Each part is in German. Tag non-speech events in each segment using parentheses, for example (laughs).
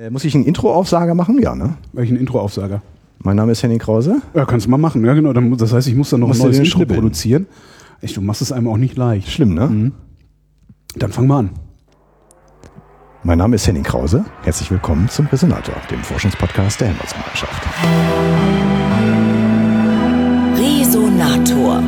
Äh, muss ich einen Intro-Aufsager machen? Ja, ne? Welchen Intro-Aufsager? Mein Name ist Henning Krause. Ja, kannst du mal machen. Ja, genau. Dann, das heißt, ich muss dann noch Musst ein neues Intro produzieren. Echt, du machst es einem auch nicht leicht. Schlimm, ne? Mhm. Dann fang mal an. Mein Name ist Henning Krause. Herzlich willkommen zum Resonator, dem Forschungspodcast der Helmholtz-Gemeinschaft. Resonator.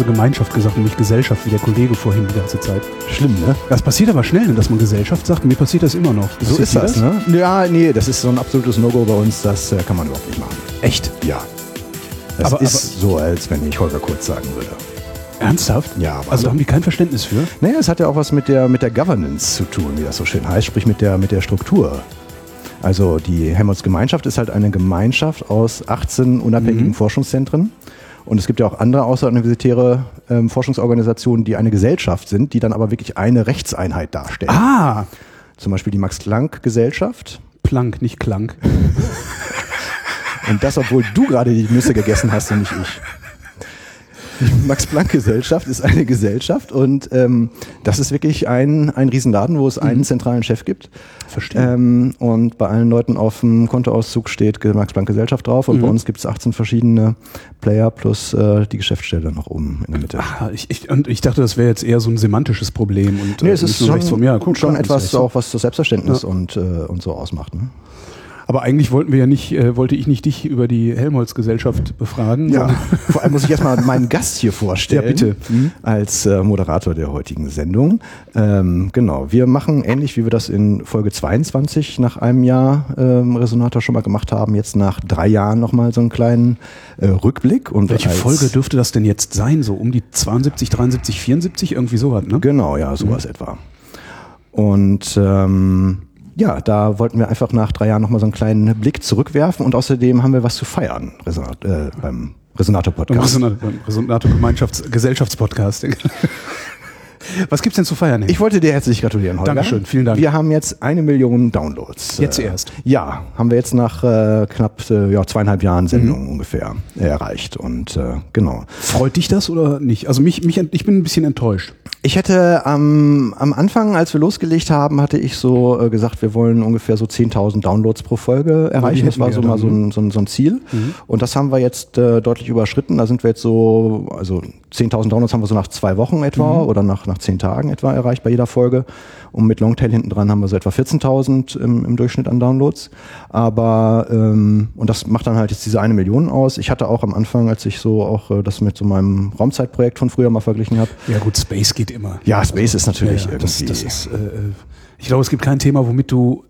Hast du Gemeinschaft gesagt und nicht Gesellschaft, wie der Kollege vorhin die ganze Zeit. Schlimm, ne? Das passiert aber schnell, ne, dass man Gesellschaft sagt. Mir passiert das immer noch. So Passiert ist dir das, ne? Ja, nee, das ist so ein absolutes No-Go bei uns. Das äh, kann man überhaupt nicht machen. Echt? Ja. Das Aber- ist so, als wenn ich Holger Kurz sagen würde. Ernsthaft? Ja, aber- Also da haben die kein Verständnis für? Naja, es hat ja auch was mit der, mit der Governance zu tun, wie das so schön heißt, sprich mit der, mit der Struktur. Also die Helmholtz-Gemeinschaft ist halt eine Gemeinschaft aus 18 unabhängigen Mhm. Forschungszentren. Und es gibt ja auch andere außeruniversitäre ähm, Forschungsorganisationen, die eine Gesellschaft sind, die dann aber wirklich eine Rechtseinheit darstellen. Ah! Zum Beispiel die Max-Planck-Gesellschaft. Plank, nicht Klank. Und das, obwohl du gerade die Nüsse gegessen hast und nicht ich. (laughs) Max-Planck-Gesellschaft ist eine Gesellschaft und ähm, das ist wirklich ein, ein Riesenladen, wo es einen zentralen Chef gibt. Verstehe. Ähm, und bei allen Leuten auf dem Kontoauszug steht Max-Planck-Gesellschaft drauf und bei uns gibt es 18 verschiedene Player plus äh, die Geschäftsstelle noch oben in der Mitte. Ah, ich, ich, und ich dachte, das wäre jetzt eher so ein semantisches Problem. Und, Nee, äh, es ist nicht nur schon, rechts von mir. Guck, schon etwas ist auch, was das Selbstverständnis und, äh, und so ausmacht. Ne? Aber eigentlich wollten wir ja nicht, äh, wollte ich nicht dich über die Helmholtz-Gesellschaft befragen. Ja, (laughs) vor allem muss ich erstmal meinen Gast hier vorstellen. Ja, bitte. Mhm. Als äh, Moderator der heutigen Sendung. Ähm, genau, wir machen ähnlich wie wir das in Folge 22 nach einem Jahr ähm, Resonator schon mal gemacht haben, jetzt nach drei Jahren nochmal so einen kleinen äh, Rückblick. Und Welche Folge dürfte das denn jetzt sein? So um die 72, 73, 74? Irgendwie sowas, ne? Genau, ja, sowas Mhm. etwa. Und ähm, ja, da wollten wir einfach nach drei Jahren nochmal so einen kleinen Blick zurückwerfen und außerdem haben wir was zu feiern Resonat, äh, beim Resonator-Podcast. Beim (laughs) Was gibt's denn zu feiern? Henning? Ich wollte dir herzlich gratulieren, Holger. Dankeschön, vielen Dank. Wir haben jetzt eine Million Downloads. Jetzt Äh, erst? Ja, haben wir jetzt nach äh, knapp äh, ja, zweieinhalb Jahren Sendung Mhm. ungefähr äh, erreicht. Und äh, genau. Freut dich das oder nicht? Also mich, mich, ich bin ein bisschen enttäuscht. Ich hätte am am Anfang, als wir losgelegt haben, hatte ich so äh, gesagt, wir wollen ungefähr so 10.000 Downloads pro Folge erreichen. Das war so mal so ne? ein, so, ein, so ein Ziel. Und das haben wir jetzt äh, deutlich überschritten. Da sind wir jetzt so, also 10.000 Downloads haben wir so nach zwei Wochen etwa oder nach, nach zehn Tagen etwa erreicht bei jeder Folge. Und mit Longtail hinten dran haben wir so etwa 14.000 im, im Durchschnitt an Downloads. Aber, ähm, und das macht dann halt jetzt diese eine Million aus. Ich hatte auch am Anfang, als ich so auch äh, das mit so meinem Raumzeitprojekt von früher mal verglichen habe, Ja gut, Space geht immer. ja, Space ist natürlich Ja, ja, das, irgendwie. das ist, äh, äh, ich glaube, es gibt kein Thema, womit du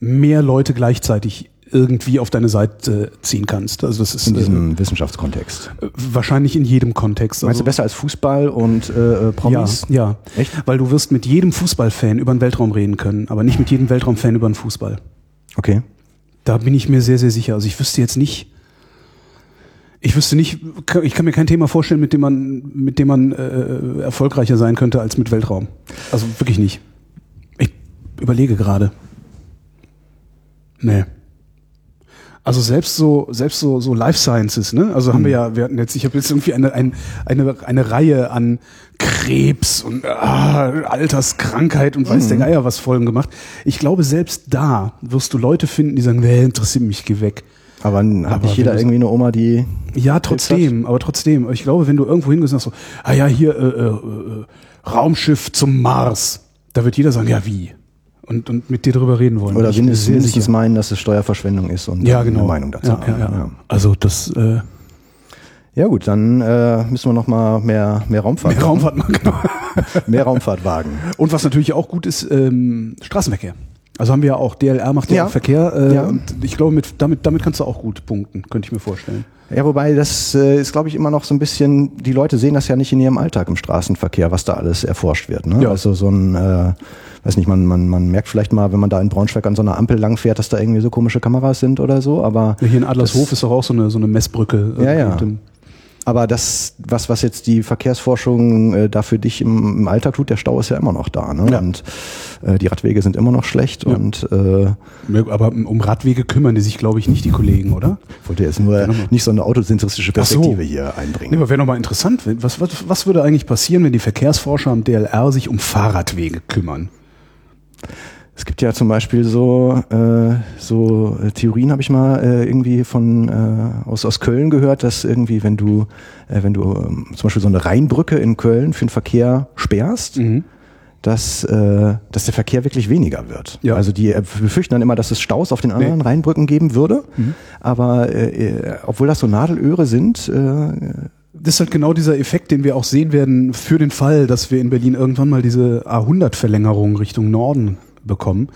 mehr Leute gleichzeitig irgendwie auf deine Seite ziehen kannst. Also das ist in äh, diesem Wissenschaftskontext. wahrscheinlich in jedem Kontext. Meinst du Also, besser als Fußball und äh, äh, Promis? Ja, ja. Echt? Weil du wirst mit jedem Fußballfan über den Weltraum reden können, aber nicht mit jedem Weltraumfan über den Fußball. Okay. Da bin ich mir sehr, sehr sicher. Also ich wüsste jetzt nicht, ich wüsste nicht, ich kann mir kein Thema vorstellen, mit dem man, mit dem man äh, erfolgreicher sein könnte als mit Weltraum. Also wirklich nicht. Ich überlege gerade. Nee. Also selbst so, selbst so, so Life Sciences, ne? Also haben wir ja, wir hatten jetzt, ich habe jetzt irgendwie eine, ein, eine, eine Reihe an Krebs und ah, Alterskrankheit und weiß der Geier was Folgen gemacht. Ich glaube, selbst da wirst du Leute finden, die sagen, nee, interessiert mich, geh weg. Aber hat Aber nicht jeder irgendwie eine Oma, die. Ja, trotzdem, aber trotzdem. Ich glaube, wenn du irgendwo hingehst und sagst so, ah ja, hier äh, äh, äh, Raumschiff zum Mars, da wird jeder sagen, ja wie? Und, und mit dir drüber reden wollen. Oder Ich mindestens, sicher. meinen, dass es Steuerverschwendung ist und ja, eine genau. Meinung dazu ja, haben. ja, ja. Also das äh, Ja, gut, dann äh, müssen wir noch mal mehr, mehr Raumfahrt mehr Raumfahrt machen. Genau. (laughs) mehr Raumfahrt wagen. Und was natürlich auch gut ist, ähm, Straßenverkehr. Also haben wir ja auch, DLR macht ja, Ja. auch Verkehr. Äh, Ja. Und ich glaube, mit, damit, damit kannst du auch gut punkten, könnte ich mir vorstellen. Ja, wobei das äh, ist, glaube ich, immer noch so ein bisschen, die Leute sehen das ja nicht in ihrem Alltag im Straßenverkehr, was da alles erforscht wird. Ne? Ja. Also so ein, äh, weiß nicht, man, man, man merkt vielleicht mal, wenn man da in Braunschweig an so einer Ampel langfährt, dass da irgendwie so komische Kameras sind oder so, aber Hier in Adlershof ist doch auch so eine, so eine Messbrücke. äh, Ja, ja. mit dem- Aber das, was, was jetzt die Verkehrsforschung äh, da für dich im, im Alltag tut, der Stau ist ja immer noch da. Ne? Ja. Und äh, die Radwege sind immer noch schlecht Ja. und äh, Aber um Radwege kümmern die sich, glaube ich, nicht, die Kollegen, oder? ich wollte jetzt nur nicht so eine autozentristische Ach so. Perspektive hier einbringen. Nee, aber wäre nochmal interessant. Was, was, was würde eigentlich passieren, wenn die Verkehrsforscher am DLR sich um Fahrradwege kümmern? Es gibt ja zum Beispiel so, äh, so äh, Theorien, habe ich mal äh, irgendwie von äh, aus, aus Köln gehört, dass irgendwie, wenn du, äh, wenn du ähm, zum Beispiel so eine Rheinbrücke in Köln für den Verkehr sperrst, Mhm. dass, äh, dass der Verkehr wirklich weniger wird. Ja. Also die äh, befürchten dann immer, dass es Staus auf den anderen Nee. Rheinbrücken geben würde. Mhm. Aber äh, äh, obwohl das so Nadelöhre sind, äh, Das ist halt genau dieser Effekt, den wir auch sehen werden für den Fall, dass wir in Berlin irgendwann mal diese A100-Verlängerung Richtung Norden bekommen.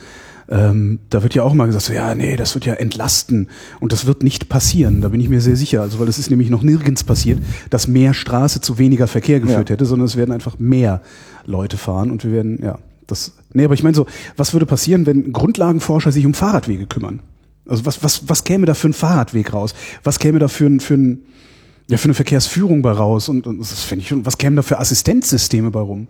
Ähm, da wird ja auch mal gesagt, so, ja, nee, das wird ja entlasten und das wird nicht passieren. Da bin ich mir sehr sicher. Also, weil es ist nämlich noch nirgends passiert, dass mehr Straße zu weniger Verkehr geführt Ja. hätte, sondern es werden einfach mehr Leute fahren und wir werden, ja, das. Nee, aber ich meine so, was würde passieren, wenn Grundlagenforscher sich um Fahrradwege kümmern? Also was, was, was käme da für ein Fahrradweg raus? Was käme da für ein, für ein ja, für eine Verkehrsführung bei raus und, und das finde ich was kämen da für Assistenzsysteme bei rum?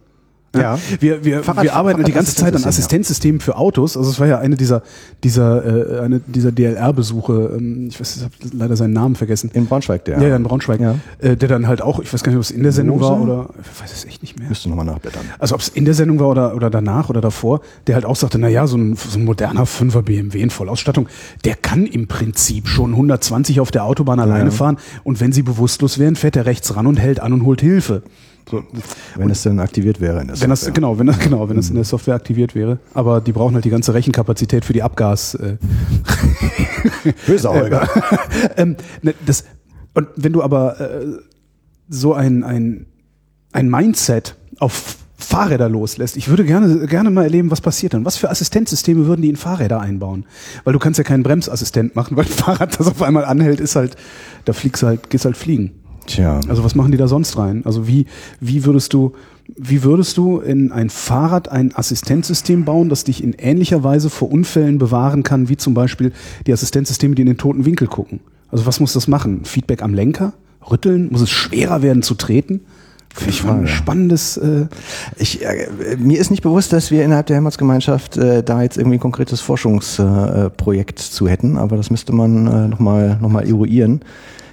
Ja. (laughs) Wir, wir, Fahrrad- wir arbeiten die ganze Zeit an Assistenzsystemen für Autos. Also es war ja eine dieser dieser äh, eine dieser DLR-Besuche. Ähm, ich weiß, ich habe leider seinen Namen vergessen. in Braunschweig der. Ja, ja, in Braunschweig. Ja. Äh, der dann halt auch, ich weiß gar nicht, ob es in der Sendung Mose? war oder ich weiß es echt nicht mehr. Müsste nochmal nachblättern. Also ob es in der Sendung war oder, oder danach oder davor, der halt auch sagte, na ja, so ein, so ein moderner 5er BMW in Vollausstattung, der kann im Prinzip schon 120 auf der Autobahn alleine Ja. fahren und wenn sie bewusstlos wären, fährt er rechts ran und hält an und holt Hilfe. So, Wenn es denn aktiviert wäre in der wenn das, Software. genau, wenn das, genau, wenn das in der Software aktiviert wäre. Aber die brauchen halt die ganze Rechenkapazität für die Abgas. Äh, (laughs) Böse Holger. ähm, ne, das, und wenn du aber äh, so ein, ein, ein Mindset auf Fahrräder loslässt, ich würde gerne, gerne mal erleben, was passiert dann. Was für Assistenzsysteme würden die in Fahrräder einbauen? Weil du kannst ja keinen Bremsassistent machen, weil ein Fahrrad, das auf einmal anhält, ist halt, da fliegst halt, gehst halt fliegen. Tja. Also was machen die da sonst rein? Also wie, wie würdest du, wie würdest du in ein Fahrrad ein Assistenzsystem bauen, das dich in ähnlicher Weise vor Unfällen bewahren kann, wie zum Beispiel die Assistenzsysteme, die in den toten Winkel gucken? Also was muss das machen? Feedback am Lenker? Rütteln? Muss es schwerer werden zu treten? Finde ich mal ein spannendes. Äh, Ich, äh, mir ist nicht bewusst, dass wir innerhalb der Helmholtz-Gemeinschaft äh, da jetzt irgendwie ein konkretes Forschungsprojekt äh, zu hätten, aber das müsste man äh, nochmal noch mal eruieren.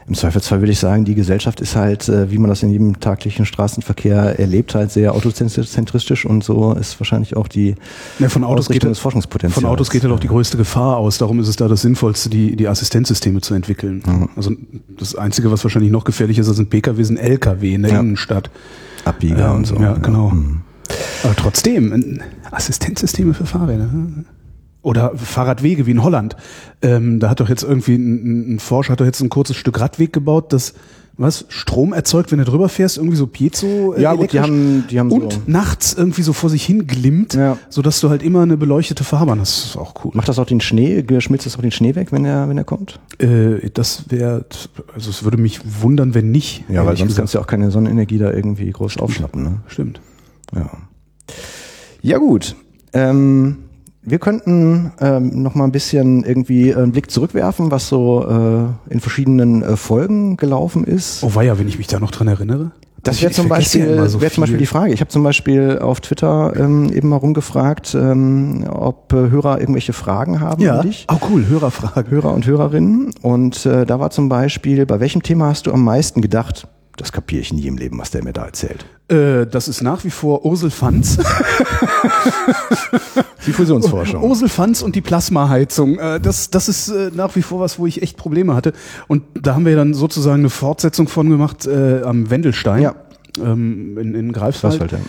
Im Zweifelsfall würde ich sagen, die Gesellschaft ist halt, äh, wie man das in jedem taglichen Straßenverkehr erlebt, halt sehr autozentristisch und so ist wahrscheinlich auch die ja, von Autos geht Ausrichtung ja- des Forschungspotenzials. Von Autos geht halt auch die größte Gefahr aus. Darum ist es da das Sinnvollste, die, die Assistenzsysteme zu entwickeln. Also das Einzige, was wahrscheinlich noch gefährlicher ist ein Pkw, sind Lkw in der Ja. Innenstadt. Abbieger Ja, und so. ja, genau. Hm. Aber trotzdem, Assistenzsysteme für Fahrräder. hm? Oder Fahrradwege wie in Holland. Ähm, da hat doch jetzt irgendwie ein, ein Forscher hat doch jetzt ein kurzes Stück Radweg gebaut, das was Strom erzeugt, wenn du drüber fährst, irgendwie so Piezo. äh, Ja, gut, die haben, die haben und so. nachts irgendwie so vor sich hin glimmt, Ja. sodass du halt immer eine beleuchtete Fahrbahn hast. Das ist auch cool. Macht das auch den Schnee, schmilzt das auch den Schnee weg, wenn er, wenn er kommt? Äh, das wäre, also es würde mich wundern, wenn nicht. Ja, weil sonst gesagt. kannst du ja auch keine Sonnenenergie da irgendwie groß aufschnappen. Ne? Stimmt. Ja. Ja gut. Ähm, wir könnten ähm, noch mal ein bisschen irgendwie einen Blick zurückwerfen, was so äh, in verschiedenen äh, Folgen gelaufen ist. Oh weia, wenn ich mich da noch dran erinnere. Das wäre zum, ja Beispiel, immer so wär zum Beispiel die Frage. Ich habe zum Beispiel auf Twitter ähm, eben mal rumgefragt, ähm, ob äh, Hörer irgendwelche Fragen haben Ja. an dich. Oh cool, Hörerfrage. Hörer und Hörerinnen. Und äh, da war zum Beispiel, bei welchem Thema hast du am meisten gedacht? Das kapiere ich nie im Leben, was der mir da erzählt. Äh, das ist nach wie vor Ursel Fanz. (laughs) Die Fusionsforschung. Ursel Fanz und die Plasmaheizung. Äh, das, das ist äh, nach wie vor was, wo ich echt Probleme hatte. Und da haben wir dann sozusagen eine Fortsetzung von gemacht äh, am Wendelstein. Ja. Ähm, in, in Greifswald. Ja.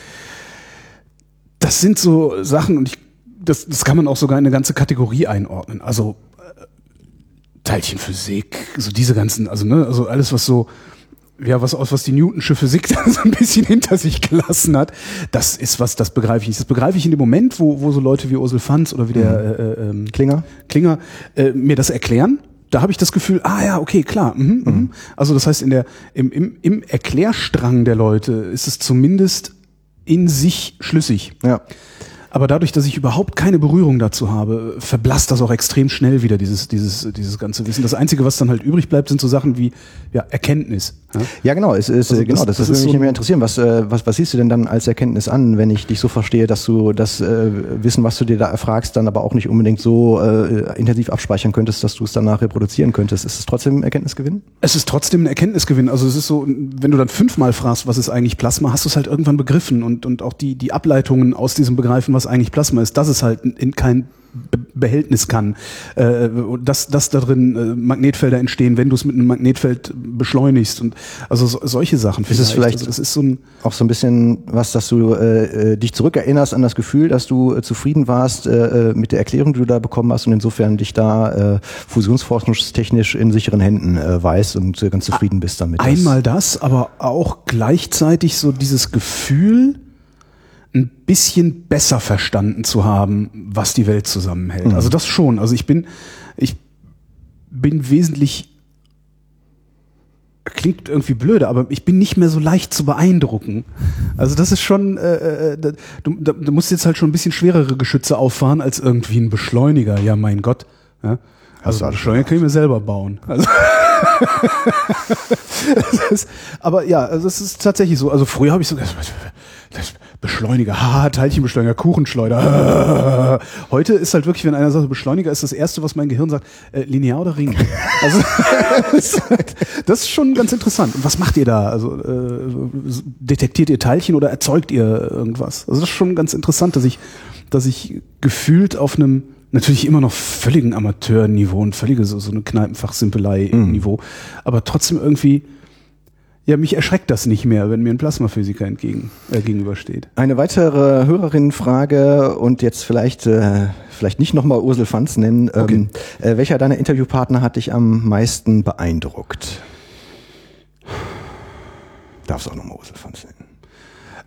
Das sind so Sachen und ich, das, das kann man auch sogar in eine ganze Kategorie einordnen. Also äh, Teilchenphysik, so diese ganzen, also ne, also alles was so ja, was aus was die Newtonsche Physik (laughs) da so ein bisschen hinter sich gelassen hat, das ist was, das begreife ich nicht. Das begreife ich in dem Moment, wo, wo so Leute wie Ursel Fanz oder wie der äh, äh, ähm, Klinger? Klinger äh, mir das erklären. Da habe ich das Gefühl, ah ja, okay, klar. Mhm, mhm. Also das heißt, in der, im, im, im Erklärstrang der Leute ist es zumindest in sich schlüssig. Ja. Aber dadurch, dass ich überhaupt keine Berührung dazu habe, verblasst das auch extrem schnell wieder, dieses, dieses, dieses ganze Wissen. Das Einzige, was dann halt übrig bleibt, sind so Sachen wie ja, Erkenntnis. Ja, genau. Es ist, Also genau, das- das, das das ist würde mich so mehr interessieren. Was, äh, was, was siehst du denn dann als Erkenntnis an, wenn ich dich so verstehe, dass du das äh, Wissen, was du dir da erfragst, dann aber auch nicht unbedingt so äh, intensiv abspeichern könntest, dass du es danach reproduzieren könntest? Ist es trotzdem ein Erkenntnisgewinn? Es ist trotzdem ein Erkenntnisgewinn. Also es ist so, wenn du dann fünfmal fragst, was ist eigentlich Plasma, hast du es halt irgendwann begriffen und, und auch die, die Ableitungen aus diesem Begreifen, was eigentlich Plasma ist, dass es halt in kein Behältnis kann, äh, dass, dass da drin äh, Magnetfelder entstehen, wenn du es mit einem Magnetfeld beschleunigst und also so, solche Sachen. Ist es vielleicht- also das ist so ein Auch so ein bisschen was, dass du äh, äh, dich zurückerinnerst an das Gefühl, dass du äh, zufrieden warst äh, äh, mit der Erklärung, die du da bekommen hast und insofern dich da äh, fusionsforschungstechnisch in sicheren Händen äh, weißt und äh, ganz zufrieden bist damit. Einmal das, aber auch gleichzeitig so dieses Gefühl, ein bisschen besser verstanden zu haben, was die Welt zusammenhält. Mhm. Also das schon. Also ich bin, ich bin wesentlich, klingt irgendwie blöde, aber ich bin nicht mehr so leicht zu beeindrucken. Also das ist schon, äh, äh, da- du, da, du musst jetzt halt schon ein bisschen schwerere Geschütze auffahren als irgendwie ein Beschleuniger. Ja, mein Gott. Ja? Also Beschleuniger kann ich mir selber bauen. Also (laughs) (laughs) das ist, aber ja, also es ist tatsächlich so. Also früher habe ich so das Beschleuniger, haha, Teilchenbeschleuniger, Kuchenschleuder. Heute ist halt wirklich, wenn einer sagt, Beschleuniger ist das Erste, was mein Gehirn sagt, äh, linear oder Ring. (laughs) Also (laughs) das ist schon ganz interessant. Und was macht ihr da? Also äh, detektiert ihr Teilchen oder erzeugt ihr irgendwas? Also das ist schon ganz interessant, dass ich, dass ich gefühlt auf einem natürlich immer noch völligen Amateurniveau und völlige so, so eine Kneipenfachsimpelei-Niveau, aber trotzdem irgendwie ja, mich erschreckt das nicht mehr, wenn mir ein Plasmaphysiker entgegen, äh, gegenübersteht. Eine weitere Hörerinnenfrage und jetzt vielleicht äh, vielleicht nicht nochmal Ursel Fanz nennen. Ähm, Okay. äh, welcher deiner Interviewpartner hat dich am meisten beeindruckt? Darfst auch nochmal Ursel Fanz nennen.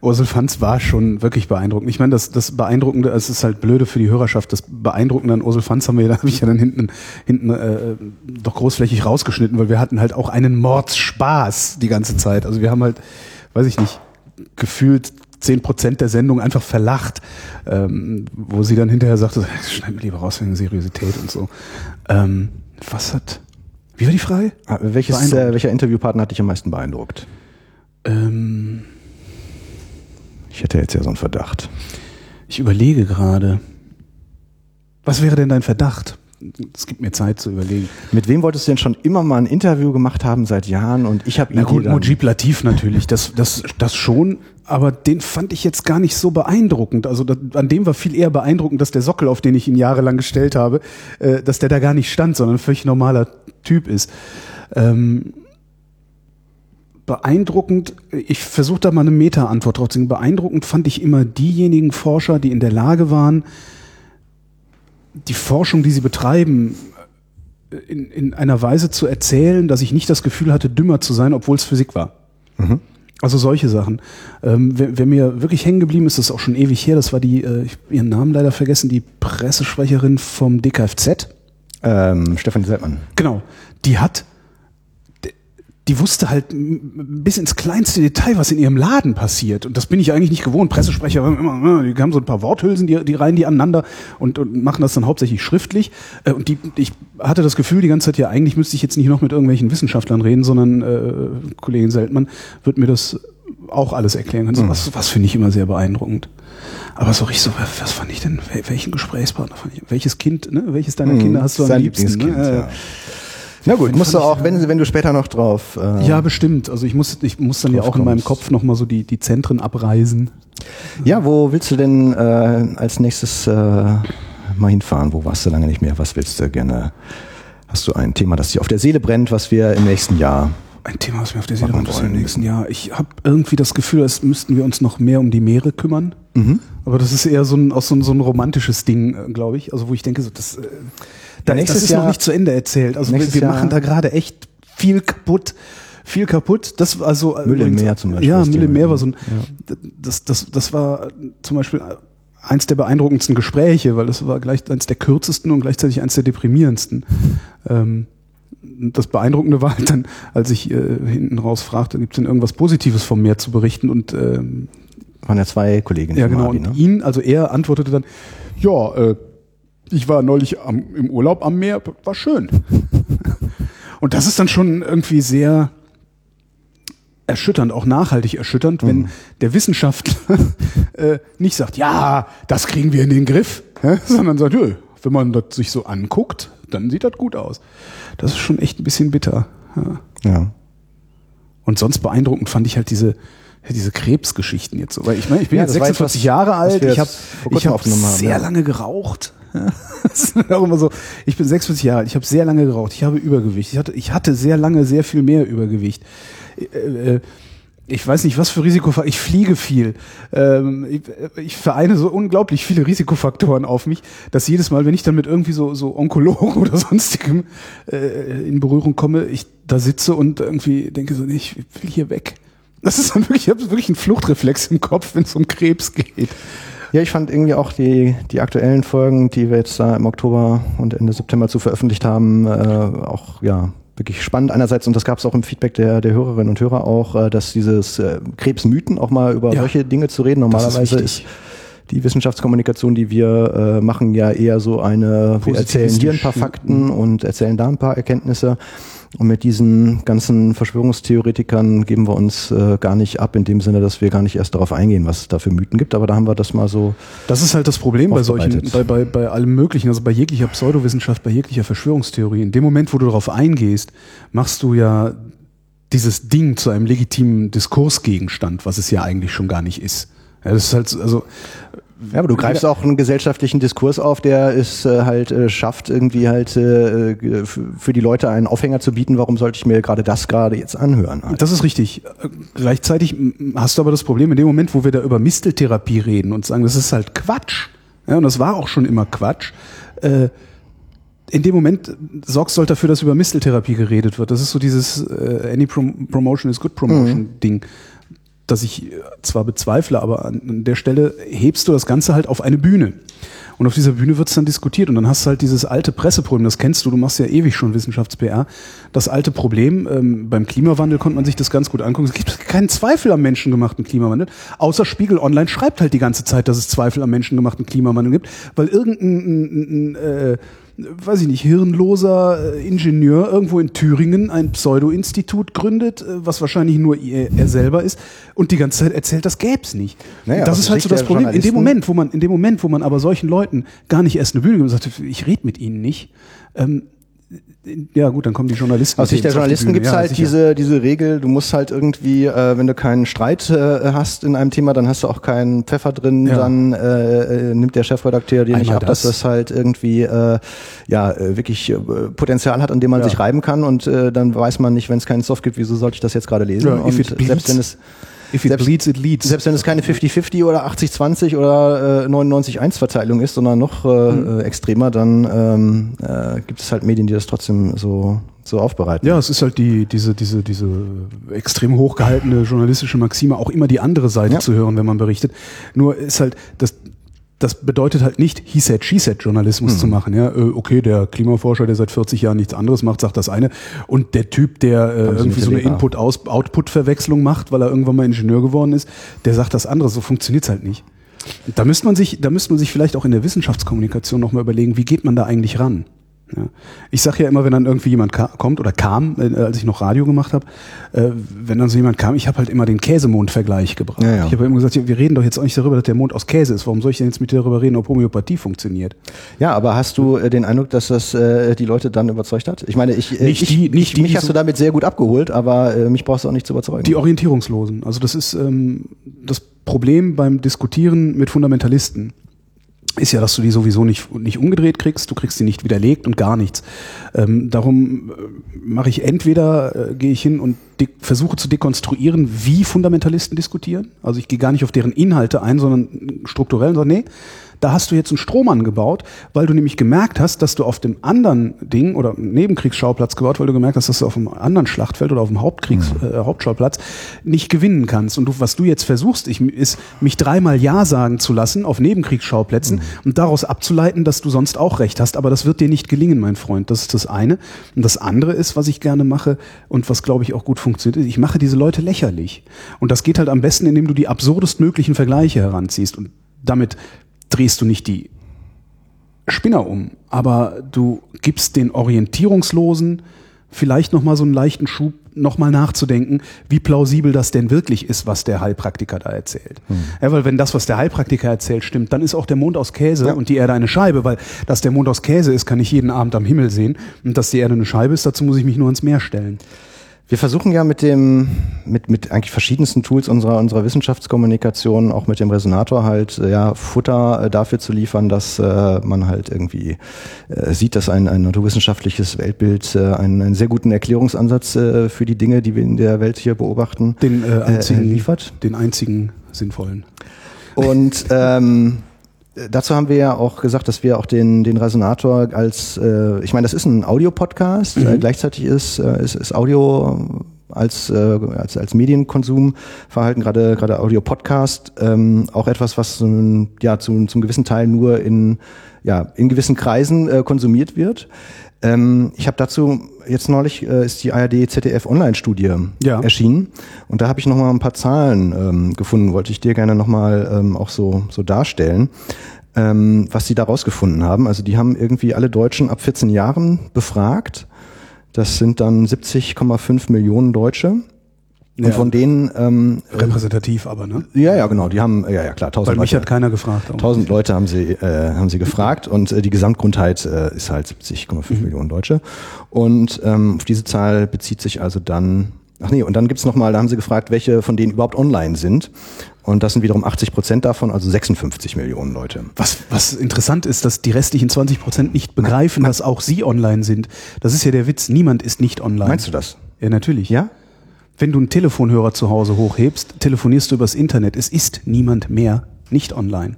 Ursel Fanz war schon wirklich beeindruckend. Ich meine, das, das Beeindruckende, es ist halt blöde für die Hörerschaft, das Beeindruckende an Ursel Fanz haben wir, (laughs) da habe ich ja dann hinten, hinten äh, doch großflächig rausgeschnitten, weil wir hatten halt auch einen Mordspaß die ganze Zeit. Also wir haben halt, weiß ich nicht, gefühlt zehn Prozent der Sendung einfach verlacht, ähm, wo sie dann hinterher sagte, (laughs) schneid mir lieber raus wegen Seriosität und so. Ähm, was hat, wie war die Frage? Ah, welches, äh, welcher Interviewpartner hat dich am meisten beeindruckt? Ähm, Ich hätte jetzt ja so einen Verdacht. Ich überlege gerade. Was wäre denn dein Verdacht? Es gibt mir Zeit zu überlegen. Mit wem wolltest du denn schon immer mal ein Interview gemacht haben seit Jahren und ich habe ihn Na gut, Mujib Latif natürlich, das, das, das schon, aber den fand ich jetzt gar nicht so beeindruckend. Also das, an dem war viel eher beeindruckend, dass der Sockel, auf den ich ihn jahrelang gestellt habe, äh, dass der da gar nicht stand, sondern ein völlig normaler Typ ist. Ähm, beeindruckend, ich versuche da mal eine Meta-Antwort drauf zu geben. Beeindruckend fand ich immer diejenigen Forscher, die in der Lage waren, die Forschung, die sie betreiben, in, in einer Weise zu erzählen, dass ich nicht das Gefühl hatte, dümmer zu sein, obwohl es Physik war. Mhm. Also solche Sachen. Ähm, wer, wer mir wirklich hängen geblieben ist, das ist auch schon ewig her, das war die, äh, ich ihren Namen leider vergessen, die Pressesprecherin vom DKFZ. Ähm, Stefan Seltmann. Genau. Die hat, die wusste halt bis ins kleinste Detail, was in ihrem Laden passiert. Und das bin ich eigentlich nicht gewohnt. Pressesprecher, immer, äh, die haben so ein paar Worthülsen, die, die reihen die aneinander und, und machen das dann hauptsächlich schriftlich. Äh, Und die, ich hatte das Gefühl die ganze Zeit, ja, eigentlich müsste ich jetzt nicht noch mit irgendwelchen Wissenschaftlern reden, sondern äh, Kollegin Seltmann wird mir das auch alles erklären können. Was, was finde ich immer sehr beeindruckend. Aber so richtig so, was fand ich denn, wel- welchen Gesprächspartner fand ich, welches Kind, ne, welches deiner Kinder hast du am Sein liebsten? Ne? ja. Na gut, musst du auch, wenn, wenn du später noch drauf. Äh, Ja, bestimmt. Also ich muss, ich muss dann ja auch in meinem. Kopf nochmal so die, die Zentren abreisen. Ja, wo willst du denn äh, als nächstes äh, mal hinfahren? Wo warst du lange nicht mehr? Was willst du gerne? Hast du ein Thema, das dir auf der Seele brennt, was wir im nächsten Jahr? Ein Thema, was mir auf der Seele Machen brennt, was wir im nächsten Jahr. Ich habe irgendwie das Gefühl, als müssten wir uns noch mehr um die Meere kümmern. Mhm. Aber das ist eher so ein, auch so ein, so ein romantisches Ding, äh, glaube ich. Also wo ich denke, so, das, äh, da, nächstes das ist Jahr- noch nicht zu Ende erzählt. Also wir, wir Jahr- machen da gerade echt viel kaputt. Viel kaputt. Das war also Müll im Meer zum Beispiel Ja, das Müll im Thema, Meer war ja. so ein. Das, das, das war zum Beispiel eins der beeindruckendsten Gespräche, weil das war gleich eins der kürzesten und gleichzeitig eins der deprimierendsten. Ähm, das Beeindruckende war halt dann, als ich äh, hinten raus fragte, gibt es denn irgendwas Positives vom Meer zu berichten? Und ähm, Waren ja zwei Kolleginnen ja, genau. Und ne? ihn, also er antwortete dann, ja, äh, ich war neulich am, im Urlaub am Meer, war schön. (laughs) Und das ist dann schon irgendwie sehr, erschütternd, auch nachhaltig erschütternd, wenn Mhm. der Wissenschaftler (laughs) äh, nicht sagt, ja, das kriegen wir in den Griff, ja, (laughs) sondern sagt, wenn man das sich so anguckt, dann sieht das gut aus. Das ist schon echt ein bisschen bitter. Ja. Ja. Und sonst beeindruckend fand ich halt diese, diese Krebsgeschichten jetzt so. Weil ich meine, ich bin Ja, jetzt das war 46 etwas, Jahre alt, ich habe ich hab aufgenommen haben, sehr ja. lange geraucht. (laughs) Auch immer so. Ich bin 46 Jahre alt, ich habe sehr lange geraucht, ich habe Übergewicht. Ich hatte, ich hatte sehr lange sehr viel mehr Übergewicht. Äh, äh, ich weiß nicht, was für Risikofaktoren. Ich fliege viel. Ähm, ich, ich vereine so unglaublich viele Risikofaktoren auf mich, dass jedes Mal, wenn ich dann mit irgendwie so, so Onkologen (laughs) oder sonstigem äh, in Berührung komme, ich da sitze und irgendwie denke so, nee, ich will hier weg. Das ist dann wirklich, ich habe wirklich einen Fluchtreflex im Kopf, wenn es um Krebs geht. Ja, ich fand irgendwie auch die, die aktuellen Folgen, die wir jetzt da im Oktober und Ende September zu veröffentlicht haben, äh, auch ja wirklich spannend einerseits und das gab es auch im Feedback der, der Hörerinnen und Hörer auch, äh, dass dieses äh, Krebsmythen auch mal über Ja. solche Dinge zu reden. Ist Normalerweise ist, wichtig. die Wissenschaftskommunikation, die wir äh, machen, ja eher so eine, wir erzählen hier ein paar. Fakten und erzählen da ein paar Erkenntnisse. Und mit diesen ganzen Verschwörungstheoretikern geben wir uns äh, gar nicht ab, in dem Sinne, dass wir gar nicht erst darauf eingehen, was es da für Mythen gibt. Aber da haben wir das mal so Das ist halt das Problem bei solchen, bei, bei, bei allem Möglichen, also bei jeglicher Pseudowissenschaft, bei jeglicher Verschwörungstheorie. In dem Moment, wo du darauf eingehst, machst du ja dieses Ding zu einem legitimen Diskursgegenstand, was es ja eigentlich schon gar nicht ist. Ja, das ist halt, so- also, Ja, aber du greifst auch einen gesellschaftlichen Diskurs auf, der es äh, halt äh, schafft, irgendwie halt äh, äh, für die Leute einen Aufhänger zu bieten. Warum sollte ich mir gerade das gerade jetzt anhören? Halt? Das ist richtig. Äh, Gleichzeitig hast du aber das Problem, in dem Moment, wo wir da über Misteltherapie reden und sagen, das ist halt Quatsch, ja, und das war auch schon immer Quatsch, äh, in dem Moment sorgst du halt dafür, dass über Misteltherapie geredet wird. Das ist so dieses äh, Any Prom Promotion is good Promotion Ding, das ich äh, zwar bezweifle, aber an, der Stelle hebst du das Ganze halt auf eine Bühne. Und auf dieser Bühne wird es dann diskutiert und dann hast du halt dieses alte Presseproblem, das kennst du, du machst ja ewig schon Wissenschafts-PR. Das alte Problem, ähm, beim Klimawandel konnte man sich das ganz gut angucken. Es gibt keinen Zweifel am menschengemachten Klimawandel, außer Spiegel Online schreibt halt die ganze Zeit, dass es Zweifel am menschengemachten Klimawandel gibt, weil irgendein ein, ein, äh, weiß ich nicht, hirnloser äh, Ingenieur irgendwo in Thüringen ein Pseudo-Institut gründet, äh, was wahrscheinlich nur er, er selber ist und die ganze Zeit erzählt, das gäb's nicht. Naja, das ist halt so das Problem. In dem Moment, wo man, in dem Moment, wo man aber solchen Leuten gar nicht erst eine Bühne gibt und sagt, ich rede mit ihnen nicht, ähm, ja gut, dann kommen die Journalisten. Aus Sicht der Journalisten gibt's Ja, halt sicher. diese, diese Regel, du musst halt irgendwie, äh, wenn du keinen Streit äh, hast in einem Thema, dann hast du auch keinen Pfeffer drin, Ja. dann äh, nimmt der Chefredakteur dir nicht ab, dass das. das halt irgendwie äh, ja äh, wirklich äh, Potenzial hat, an dem man Ja. sich reiben kann und äh, dann weiß man nicht, wenn es keinen Soft gibt, wieso sollte ich das jetzt gerade lesen? Und selbst wenn es If it selbst- bleeds, it leads. selbst wenn es keine 50-50 oder 80-20 oder äh, 99-1-Verteilung ist, sondern noch äh, Mhm. äh, extremer, dann ähm, äh, gibt es halt Medien, die das trotzdem so, so aufbereiten. Ja, es ist halt die, diese, diese, diese extrem hochgehaltene journalistische Maxime, auch immer die andere Seite Ja. zu hören, wenn man berichtet. Nur ist halt, das, das bedeutet halt nicht, he said, she said Journalismus Hm. zu machen. Ja, äh, okay, der Klimaforscher, der seit 40 Jahren nichts anderes macht, sagt das eine. Und der Typ, der äh, irgendwie so eine. Input-Output-Verwechslung macht, weil er irgendwann mal Ingenieur geworden ist, der sagt das andere. So funktioniert's halt nicht. Da müsste man sich, da müsste man sich vielleicht auch in der Wissenschaftskommunikation nochmal überlegen, wie geht man da eigentlich ran? Ja. Ich sage ja immer, wenn dann irgendwie jemand kommt oder kam, äh, als ich noch Radio gemacht habe, äh, wenn dann so jemand kam, ich habe halt immer den Käsemond-Vergleich gebracht. Ja, ja. Ich habe immer gesagt, wir reden doch jetzt auch nicht darüber, dass der Mond aus Käse ist. Warum soll ich denn jetzt mit dir darüber reden, ob Homöopathie funktioniert? Ja, aber hast du äh, den Eindruck, dass das äh, die Leute dann überzeugt hat? Ich meine, ich, äh, Nicht ich, die- nicht ich die, mich die hast du damit sehr gut abgeholt, aber äh, mich brauchst du auch nicht zu überzeugen. Die Orientierungslosen. Also das ist ähm, das Problem beim Diskutieren mit Fundamentalisten. Ist ja, dass du die sowieso nicht, nicht umgedreht kriegst, du kriegst sie nicht widerlegt und gar nichts. Ähm, darum äh, mache ich entweder, äh, gehe ich hin und versuche zu dekonstruieren, wie Fundamentalisten diskutieren. Also ich gehe gar nicht auf deren Inhalte ein, sondern strukturell und sage, nee, da hast du jetzt einen Strom angebaut, weil du nämlich gemerkt hast, dass du auf dem anderen Ding oder Nebenkriegsschauplatz gebaut, weil du gemerkt hast, dass du auf einem anderen Schlachtfeld oder auf dem Hauptkriegs äh, Hauptschauplatz nicht gewinnen kannst. Und du, was du jetzt versuchst, ich, ist, mich dreimal Ja sagen zu lassen auf Nebenkriegsschauplätzen und daraus abzuleiten, dass du sonst auch recht hast. Aber das wird dir nicht gelingen, mein Freund. Das ist das eine. Und das andere ist, was ich gerne mache und was, glaube ich, auch gut funktioniert, ist, ich mache diese Leute lächerlich. Und das geht halt am besten, indem du die absurdest möglichen Vergleiche heranziehst. Und damit drehst du nicht die Spinner um, aber du gibst den Orientierungslosen vielleicht nochmal so einen leichten Schub, nochmal nachzudenken, wie plausibel das denn wirklich ist, was der Heilpraktiker da erzählt. Mhm. Ja, weil wenn das, was der Heilpraktiker erzählt, stimmt, dann ist auch der Mond aus Käse ja. und die Erde eine Scheibe, weil dass der Mond aus Käse ist, kann ich jeden Abend am Himmel sehen und dass die Erde eine Scheibe ist, dazu muss ich mich nur ins Meer stellen. Wir versuchen ja mit dem, mit, mit eigentlich verschiedensten Tools unserer, unserer Wissenschaftskommunikation, auch mit dem Resonator halt, äh, ja, Futter äh, dafür zu liefern, dass äh, man halt irgendwie äh, sieht, dass ein, ein naturwissenschaftliches Weltbild äh, einen, einen sehr guten Erklärungsansatz äh, für die Dinge, die wir in der Welt hier beobachten, den, äh, einzigen, äh, liefert. Den einzigen sinnvollen. Und ähm, Dazu haben wir ja auch gesagt, dass wir auch den, den Resonator als, äh, ich meine, das ist ein Audio-Podcast, mhm. äh, gleichzeitig ist, äh, ist, ist Audio als, äh, als, als Medienkonsumverhalten, gerade gerade Audio-Podcast, ähm, auch etwas, was ähm, ja zu, zum gewissen Teil nur in, ja, in gewissen Kreisen äh, konsumiert wird. Ähm, ich habe dazu jetzt neulich äh, ist die ARD ZDF Online-Studie ja. erschienen und da habe ich noch mal ein paar Zahlen ähm, gefunden, wollte ich dir gerne noch mal ähm, auch so so darstellen, ähm, was sie da rausgefunden haben. Also die haben irgendwie alle Deutschen ab 14 Jahren befragt. Das sind dann 70,5 Millionen Deutsche. Und ja. von denen ähm, repräsentativ, aber ne? Ja, ja, genau. Die haben ja, ja klar. Tausend Weil mich Leute, hat keiner gefragt. Tausend Leute haben sie äh, haben sie gefragt und äh, die Gesamtgrundheit äh, ist halt 70,5 mhm. Millionen Deutsche. Und ähm, auf diese Zahl bezieht sich also dann. Ach nee, und dann gibt's noch mal, da haben sie gefragt, welche von denen überhaupt online sind. Und das sind wiederum 80 Prozent davon, also 56 Millionen Leute. Was, was interessant ist, dass die restlichen 20 Prozent nicht begreifen, dass auch sie online sind. Das ist ja der Witz. Niemand ist nicht online. Meinst du das? Ja, natürlich. Ja? Wenn du einen Telefonhörer zu Hause hochhebst, telefonierst du übers Internet. Es ist niemand mehr nicht online.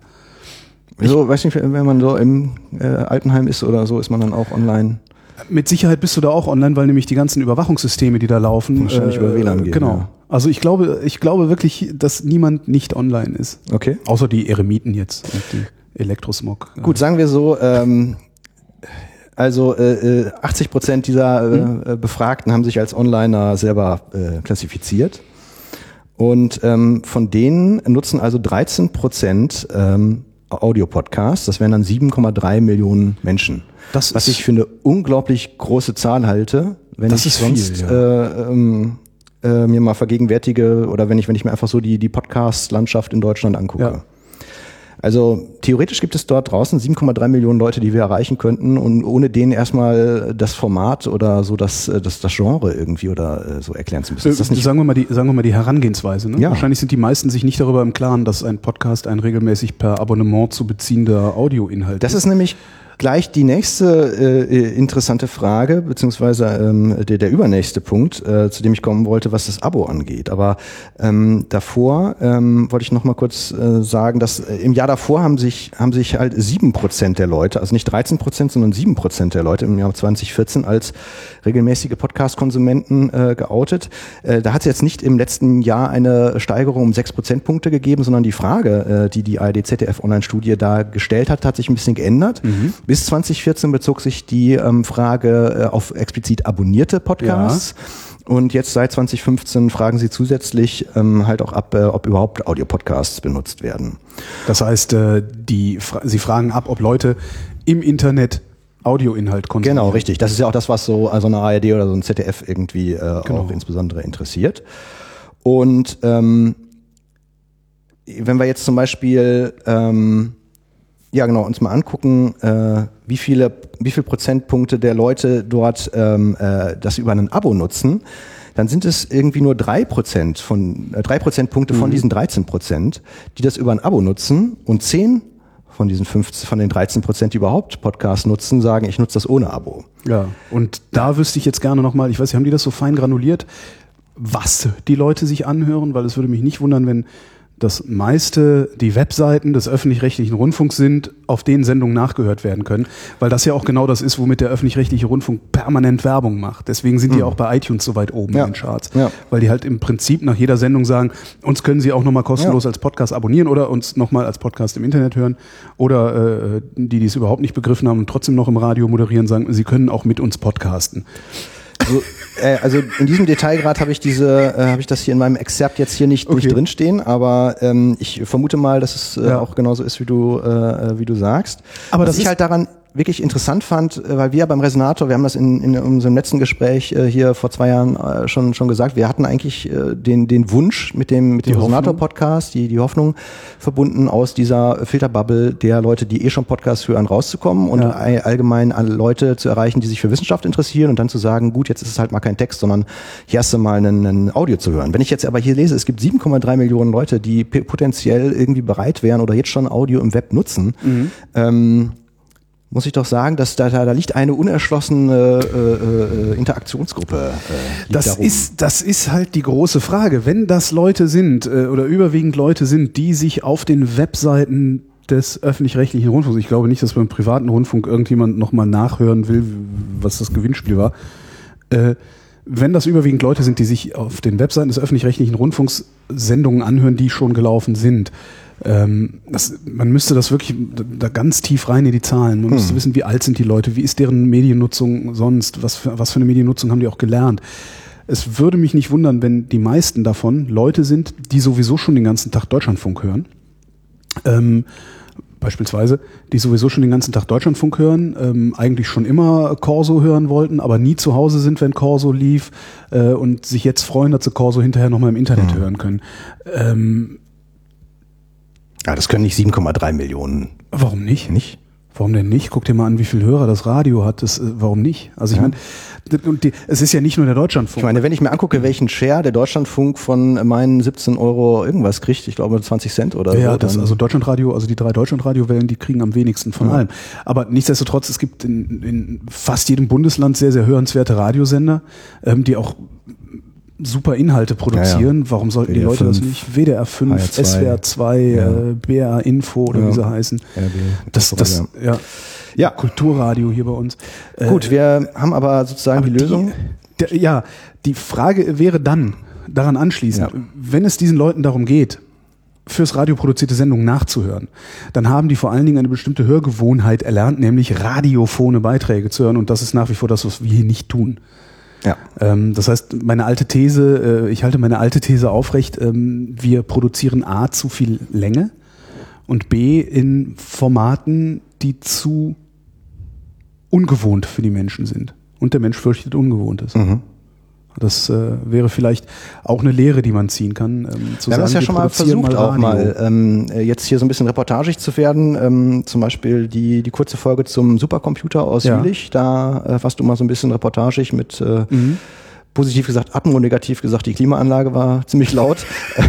Wieso, weiß nicht, wenn man so im äh, Altenheim ist oder so, ist man dann auch online? Mit Sicherheit bist du da auch online, weil nämlich die ganzen Überwachungssysteme, die da laufen, wahrscheinlich äh, über WLAN gehen. Genau. Ja. Also ich glaube, ich glaube wirklich, dass niemand nicht online ist. Okay. Außer die Eremiten jetzt und die Elektrosmog. Gut, sagen wir so, ähm, also äh, 80 äh, Prozent dieser äh, mhm. Befragten haben sich als Onliner selber äh, klassifiziert. Und ähm, von denen nutzen also 13 Prozent ähm, Audio-Podcasts. Das wären dann 7,3 Millionen Menschen. Das was ich für eine unglaublich große Zahl halte, wenn ich sonst viel, ja. äh, ähm, äh, mir mal vergegenwärtige oder wenn ich wenn ich mir einfach so die die Podcast-Landschaft in Deutschland angucke. Ja. Also theoretisch gibt es dort draußen 7,3 Millionen Leute, die wir erreichen könnten und ohne denen erstmal das Format oder so das, äh, das, das Genre irgendwie oder äh, so erklären zu müssen. Ist das nicht sagen, wir mal die, sagen wir mal die Herangehensweise. Ne? Ja. Wahrscheinlich sind die meisten sich nicht darüber im Klaren, dass ein Podcast ein regelmäßig per Abonnement zu beziehender Audioinhalt ist. Das ist nämlich gleich die nächste äh, interessante Frage, beziehungsweise ähm, der, der übernächste Punkt, äh, zu dem ich kommen wollte, was das Abo angeht. Aber ähm, davor ähm, wollte ich noch mal kurz äh, sagen, dass äh, im Jahr davor haben sich, haben sich halt sieben Prozent der Leute, also nicht 13 Prozent, sondern sieben Prozent der Leute im Jahr 2014 als regelmäßige Podcast-Konsumenten äh, geoutet. Äh, da hat es jetzt nicht im letzten Jahr eine Steigerung um sechs Prozentpunkte gegeben, sondern die Frage, äh, die die ARD-ZDF-Online-Studie da gestellt hat, hat sich ein bisschen geändert. Mhm. Bis 2014 bezog sich die ähm, Frage äh, auf explizit abonnierte Podcasts. Ja. Und jetzt seit 2015 fragen sie zusätzlich ähm, halt auch ab, äh, ob überhaupt Audiopodcasts benutzt werden. Das heißt, äh, die, sie fragen ab, ob Leute im Internet Audioinhalt konsumieren. Genau, richtig. Das ist ja auch das, was so also eine ARD oder so ein ZDF irgendwie äh, genau. auch insbesondere interessiert. Und ähm, wenn wir jetzt zum Beispiel ähm, ja genau, uns mal angucken, äh, wie viele, wie viel Prozentpunkte der Leute dort ähm, äh, das über ein Abo nutzen, dann sind es irgendwie nur drei Prozent von äh, drei Prozentpunkte mhm. von diesen 13 Prozent, die das über ein Abo nutzen und zehn von diesen 15, von den 13 Prozent, die überhaupt Podcast nutzen, sagen, ich nutze das ohne Abo. Ja, und da wüsste ich jetzt gerne nochmal, ich weiß, haben die das so fein granuliert, was die Leute sich anhören, weil es würde mich nicht wundern, wenn das meiste die Webseiten des öffentlich-rechtlichen Rundfunks sind, auf denen Sendungen nachgehört werden können, weil das ja auch genau das ist, womit der öffentlich-rechtliche Rundfunk permanent Werbung macht. Deswegen sind die mhm. auch bei iTunes so weit oben ja. in den Charts, ja. weil die halt im Prinzip nach jeder Sendung sagen, uns können Sie auch nochmal kostenlos ja. als Podcast abonnieren oder uns nochmal als Podcast im Internet hören oder äh, die, die es überhaupt nicht begriffen haben und trotzdem noch im Radio moderieren, sagen, Sie können auch mit uns podcasten. Also, äh, also in diesem Detailgrad habe ich diese, äh, habe ich das hier in meinem Exzerpt jetzt hier nicht, okay. nicht drinstehen, aber ähm, ich vermute mal, dass es äh, ja. auch genauso ist, wie du, äh, wie du sagst. Aber Was das ich halt daran wirklich interessant fand, äh, weil wir beim Resonator, wir haben das in, in unserem letzten Gespräch äh, hier vor zwei Jahren äh, schon schon gesagt, wir hatten eigentlich äh, den den Wunsch mit dem mit dem Resonator Podcast, die die Hoffnung verbunden aus dieser Filterbubble der Leute, die eh schon Podcasts hören, rauszukommen und Ja. all- allgemein alle Leute zu erreichen, die sich für Wissenschaft interessieren und dann zu sagen, gut, jetzt ist es halt mal kein Text, sondern hier hast du mal einen, einen Audio zu hören. Wenn ich jetzt aber hier lese, es gibt 7,3 Millionen Leute, die potenziell irgendwie bereit wären oder jetzt schon Audio im Web nutzen, ähm, muss ich doch sagen, dass da, da, da liegt eine unerschlossene äh, äh, Interaktionsgruppe. Äh, Das darum. ist, das ist halt die große Frage. Wenn das Leute sind äh, oder überwiegend Leute sind, die sich auf den Webseiten des öffentlich-rechtlichen Rundfunks, ich glaube nicht, dass beim privaten Rundfunk irgendjemand nochmal nachhören will, was das Gewinnspiel war, äh, wenn das überwiegend Leute sind, die sich auf den Webseiten des öffentlich-rechtlichen Rundfunks Sendungen anhören, die schon gelaufen sind, ähm, das, man müsste das wirklich da ganz tief rein in die Zahlen. Man müsste wissen, wie alt sind die Leute, wie ist deren Mediennutzung sonst, was für, was für eine Mediennutzung haben die auch gelernt. Es würde mich nicht wundern, wenn die meisten davon Leute sind, die sowieso schon den ganzen Tag Deutschlandfunk hören. Ähm, beispielsweise, die sowieso schon den ganzen Tag Deutschlandfunk hören, ähm, eigentlich schon immer Corso hören wollten, aber nie zu Hause sind, wenn Corso lief äh, und sich jetzt freuen, dass sie Corso hinterher nochmal im Internet hören können. Ähm, ja, das können nicht 7,3 Millionen, warum nicht? nicht? Warum denn nicht? Guck dir mal an, wie viel Hörer das Radio hat. Das, äh, warum nicht? Also ich Ja. meine, und die, es ist ja nicht nur der Deutschlandfunk. Ich meine, wenn ich mir angucke, welchen Share der Deutschlandfunk von meinen 17 Euro irgendwas kriegt, ich glaube 20 Cent oder Ja, so. das, also Deutschlandradio, also die drei Deutschlandradiowellen, die kriegen am wenigsten von Ja. allem. Aber nichtsdestotrotz, es gibt in, in fast jedem Bundesland sehr, sehr hörenswerte Radiosender, ähm, die auch super Inhalte produzieren. Warum sollten die WDR Leute das 5, nicht? WDR 5, HR2, SWR 2, ja. äh, BR Info oder Ja. wie sie heißen. Das, das, ja. ja. Ja. Kulturradio hier bei uns. Äh, Gut, wir haben aber sozusagen aber die Lösung. Die, der, ja, die Frage wäre dann, daran anschließend, Ja. wenn es diesen Leuten darum geht, fürs Radio produzierte Sendungen nachzuhören, dann haben die vor allen Dingen eine bestimmte Hörgewohnheit erlernt, nämlich radiophone Beiträge zu hören. Und das ist nach wie vor das, was wir hier nicht tun. Ja. Ähm, das heißt, meine alte These, äh, ich halte meine alte These aufrecht, ähm, wir produzieren A zu viel Länge und B in Formaten, die zu ungewohnt für die Menschen sind. Und der Mensch fürchtet Ungewohntes. Mhm. Das äh, wäre vielleicht auch eine Lehre, die man ziehen kann. Ähm, zu Wir haben das ja schon mal versucht, auch Radio. mal ähm, äh, jetzt hier so ein bisschen reportagig zu werden. Ähm, zum Beispiel die, die kurze Folge zum Supercomputer aus Ja. Jülich. Da äh, warst du mal so ein bisschen reportagig mit äh, Mhm. positiv gesagt Atmo, negativ gesagt die Klimaanlage war (laughs) ziemlich laut äh,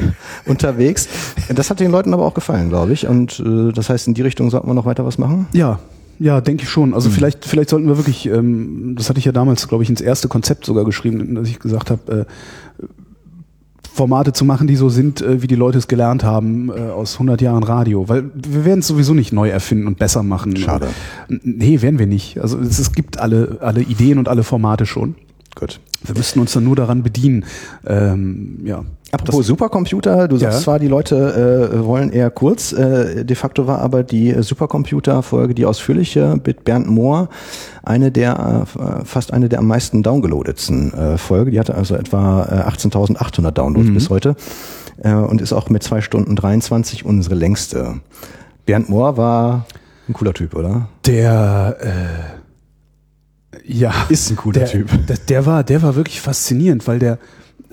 unterwegs. Das hat den Leuten aber auch gefallen, glaube ich. Und äh, das heißt, in die Richtung sollten wir noch weiter was machen. Ja, ja, denke ich schon. Also vielleicht, vielleicht sollten wir wirklich, ähm, das hatte ich ja damals, glaube ich, ins erste Konzept sogar geschrieben, dass ich gesagt habe, äh, Formate zu machen, die so sind, äh, wie die Leute es gelernt haben äh, aus 100 Jahren Radio. Weil wir werden es sowieso nicht neu erfinden und besser machen. Schade. Nee, werden wir nicht. Also es, es gibt alle, alle Ideen und alle Formate schon. Gut. Wir müssten uns dann nur daran bedienen. Ähm, ja. Apropos Supercomputer, du sagst Ja. zwar, die Leute äh, wollen eher kurz, äh, de facto war aber die äh, Supercomputer-Folge, die ausführliche mit Bernd Mohr, eine der, äh, fast eine der am meisten downgeloadetsten äh, Folge. Die hatte also etwa äh, 18.800 Downloads bis heute äh, und ist auch mit zwei Stunden 23 unsere längste. Bernd Mohr war ein cooler Typ, oder? Der äh, ja Ist ein cooler der, Typ. Der, der war, der war wirklich faszinierend, weil der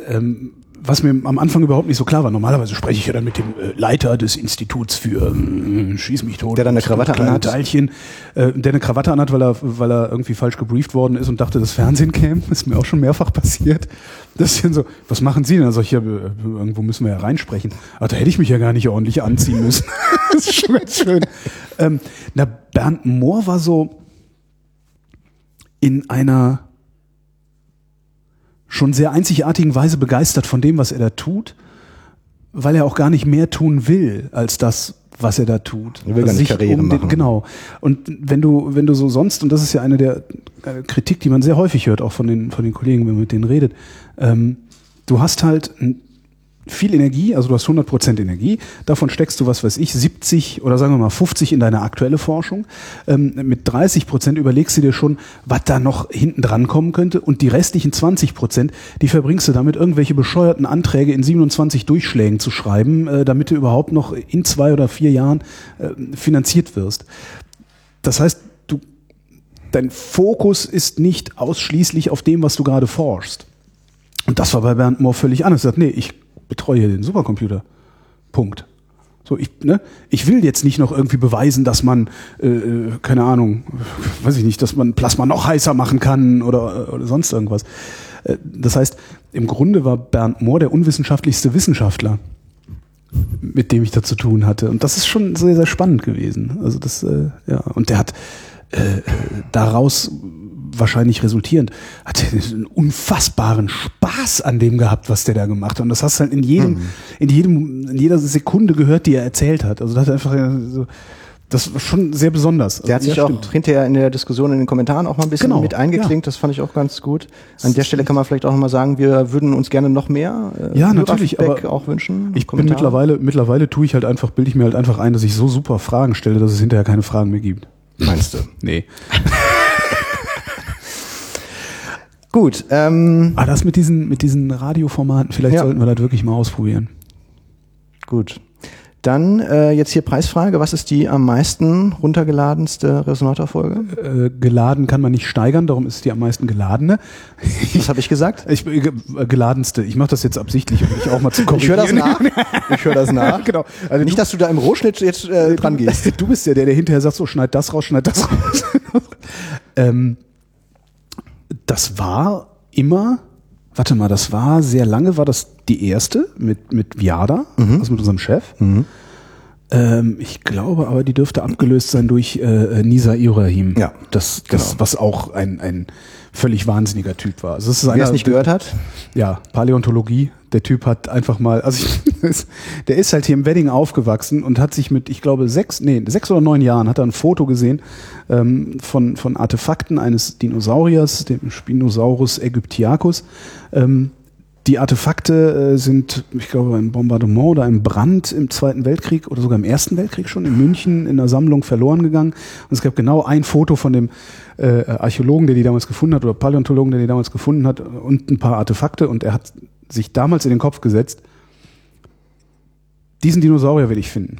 ähm, was mir am Anfang überhaupt nicht so klar war. Normalerweise spreche ich ja dann mit dem äh, Leiter des Instituts für ähm, Schieß mich tot. Der dann eine Krawatte anhat. Teilchen, äh, der eine Krawatte anhat, weil er, weil er irgendwie falsch gebrieft worden ist und dachte, das Fernsehen käme. (laughs) Ist mir auch schon mehrfach passiert. Das ist dann so, was machen Sie denn? Also ich ja, äh, irgendwo müssen wir ja reinsprechen. Aber da hätte ich mich ja gar nicht ordentlich anziehen müssen. (laughs) das ist schon ganz schön. Ähm, na, Bernd Mohr war so in einer schon sehr einzigartigen Weise begeistert von dem, was er da tut, weil er auch gar nicht mehr tun will als das, was er da tut. Er will gar nicht Karriere den, machen. Genau. Und wenn du, wenn du so sonst, und das ist ja eine der äh, Kritik, die man sehr häufig hört, auch von den, von den Kollegen, wenn man mit denen redet, ähm, du hast halt ein viel Energie, also du hast 100% Energie, davon steckst du, was weiß ich, 70 oder sagen wir mal 50 in deine aktuelle Forschung. Ähm, mit 30% überlegst du dir schon, was da noch hinten dran kommen könnte und die restlichen 20%, die verbringst du damit, irgendwelche bescheuerten Anträge in 27 Durchschlägen zu schreiben, äh, damit du überhaupt noch in zwei oder vier Jahren äh, finanziert wirst. Das heißt, du dein Fokus ist nicht ausschließlich auf dem, was du gerade forschst. Und das war bei Bernd Mohr völlig anders. Er sagt, nee, ich betreue den Supercomputer. Punkt. So, ich, ne, ich will jetzt nicht noch irgendwie beweisen, dass man, äh, äh keine Ahnung, (laughs) weiß ich nicht, dass man Plasma noch heißer machen kann oder, oder sonst irgendwas. Äh, das heißt, im Grunde war Bernd Mohr der unwissenschaftlichste Wissenschaftler, mit dem ich da zu tun hatte. Und das ist schon sehr, sehr spannend gewesen. Also das, äh, ja, und der hat äh, daraus wahrscheinlich resultierend, hat er einen unfassbaren Spaß an dem gehabt, was der da gemacht hat. Und das hast du halt in jedem, mhm. in jedem, in jeder Sekunde gehört, die er erzählt hat. Also das hat einfach so, das war schon sehr besonders. Der also, hat sich ja, auch stimmt. hinterher in der Diskussion in den Kommentaren auch mal ein bisschen genau, mit eingeklinkt. Ja. Das fand ich auch ganz gut. An der Stelle kann man vielleicht auch noch mal sagen, wir würden uns gerne noch mehr äh, ja, natürlich, aber auch wünschen. Ich bin mittlerweile, mittlerweile tue ich halt einfach, bilde ich mir halt einfach ein, dass ich so super Fragen stelle, dass es hinterher keine Fragen mehr gibt. Meinst du? nee. (laughs) Gut. Ähm, ah, das mit diesen, mit diesen Radioformaten, vielleicht ja. sollten wir das wirklich mal ausprobieren. Gut. Dann äh, jetzt hier Preisfrage. Was ist die am meisten runtergeladenste Resonator-Folge? Äh, geladen kann man nicht steigern, darum ist es die am meisten geladene. Was habe ich gesagt? Ich, äh, geladenste. Ich mache das jetzt absichtlich, um mich auch mal zu korrigieren. Ich höre das nach. Ich höre das nach. genau. Also nicht, dass du da im Rohschnitt jetzt äh, dran gehst. (laughs) Du bist ja der, der hinterher sagt, so schneid das raus, schneid das raus. (laughs) ähm, das war immer, warte mal, das war sehr lange, war das die erste mit, mit Viada, mhm. also mit unserem Chef. Mhm. Ähm, ich glaube aber, die dürfte abgelöst sein durch äh, Nisa Ibrahim. Ja. Das, das genau. was auch ein, ein völlig wahnsinniger Typ war. Also das ist Wer es nicht gehört hat? Ja, Paläontologie. Der Typ hat einfach mal, also ich, (laughs) der ist halt hier im Wedding aufgewachsen und hat sich mit, ich glaube, sechs, nee, sechs oder neun Jahren hat er ein Foto gesehen ähm, von, von Artefakten eines Dinosauriers, dem Spinosaurus aegyptiacus. Ähm, die Artefakte äh, sind, ich glaube, ein Bombardement oder ein Brand im Zweiten Weltkrieg oder sogar im Ersten Weltkrieg schon in München in der Sammlung verloren gegangen. Und es gab genau ein Foto von dem äh, Archäologen, der die damals gefunden hat, oder Paläontologen, der die damals gefunden hat, und ein paar Artefakte. Und er hat sich damals in den Kopf gesetzt, diesen Dinosaurier will ich finden.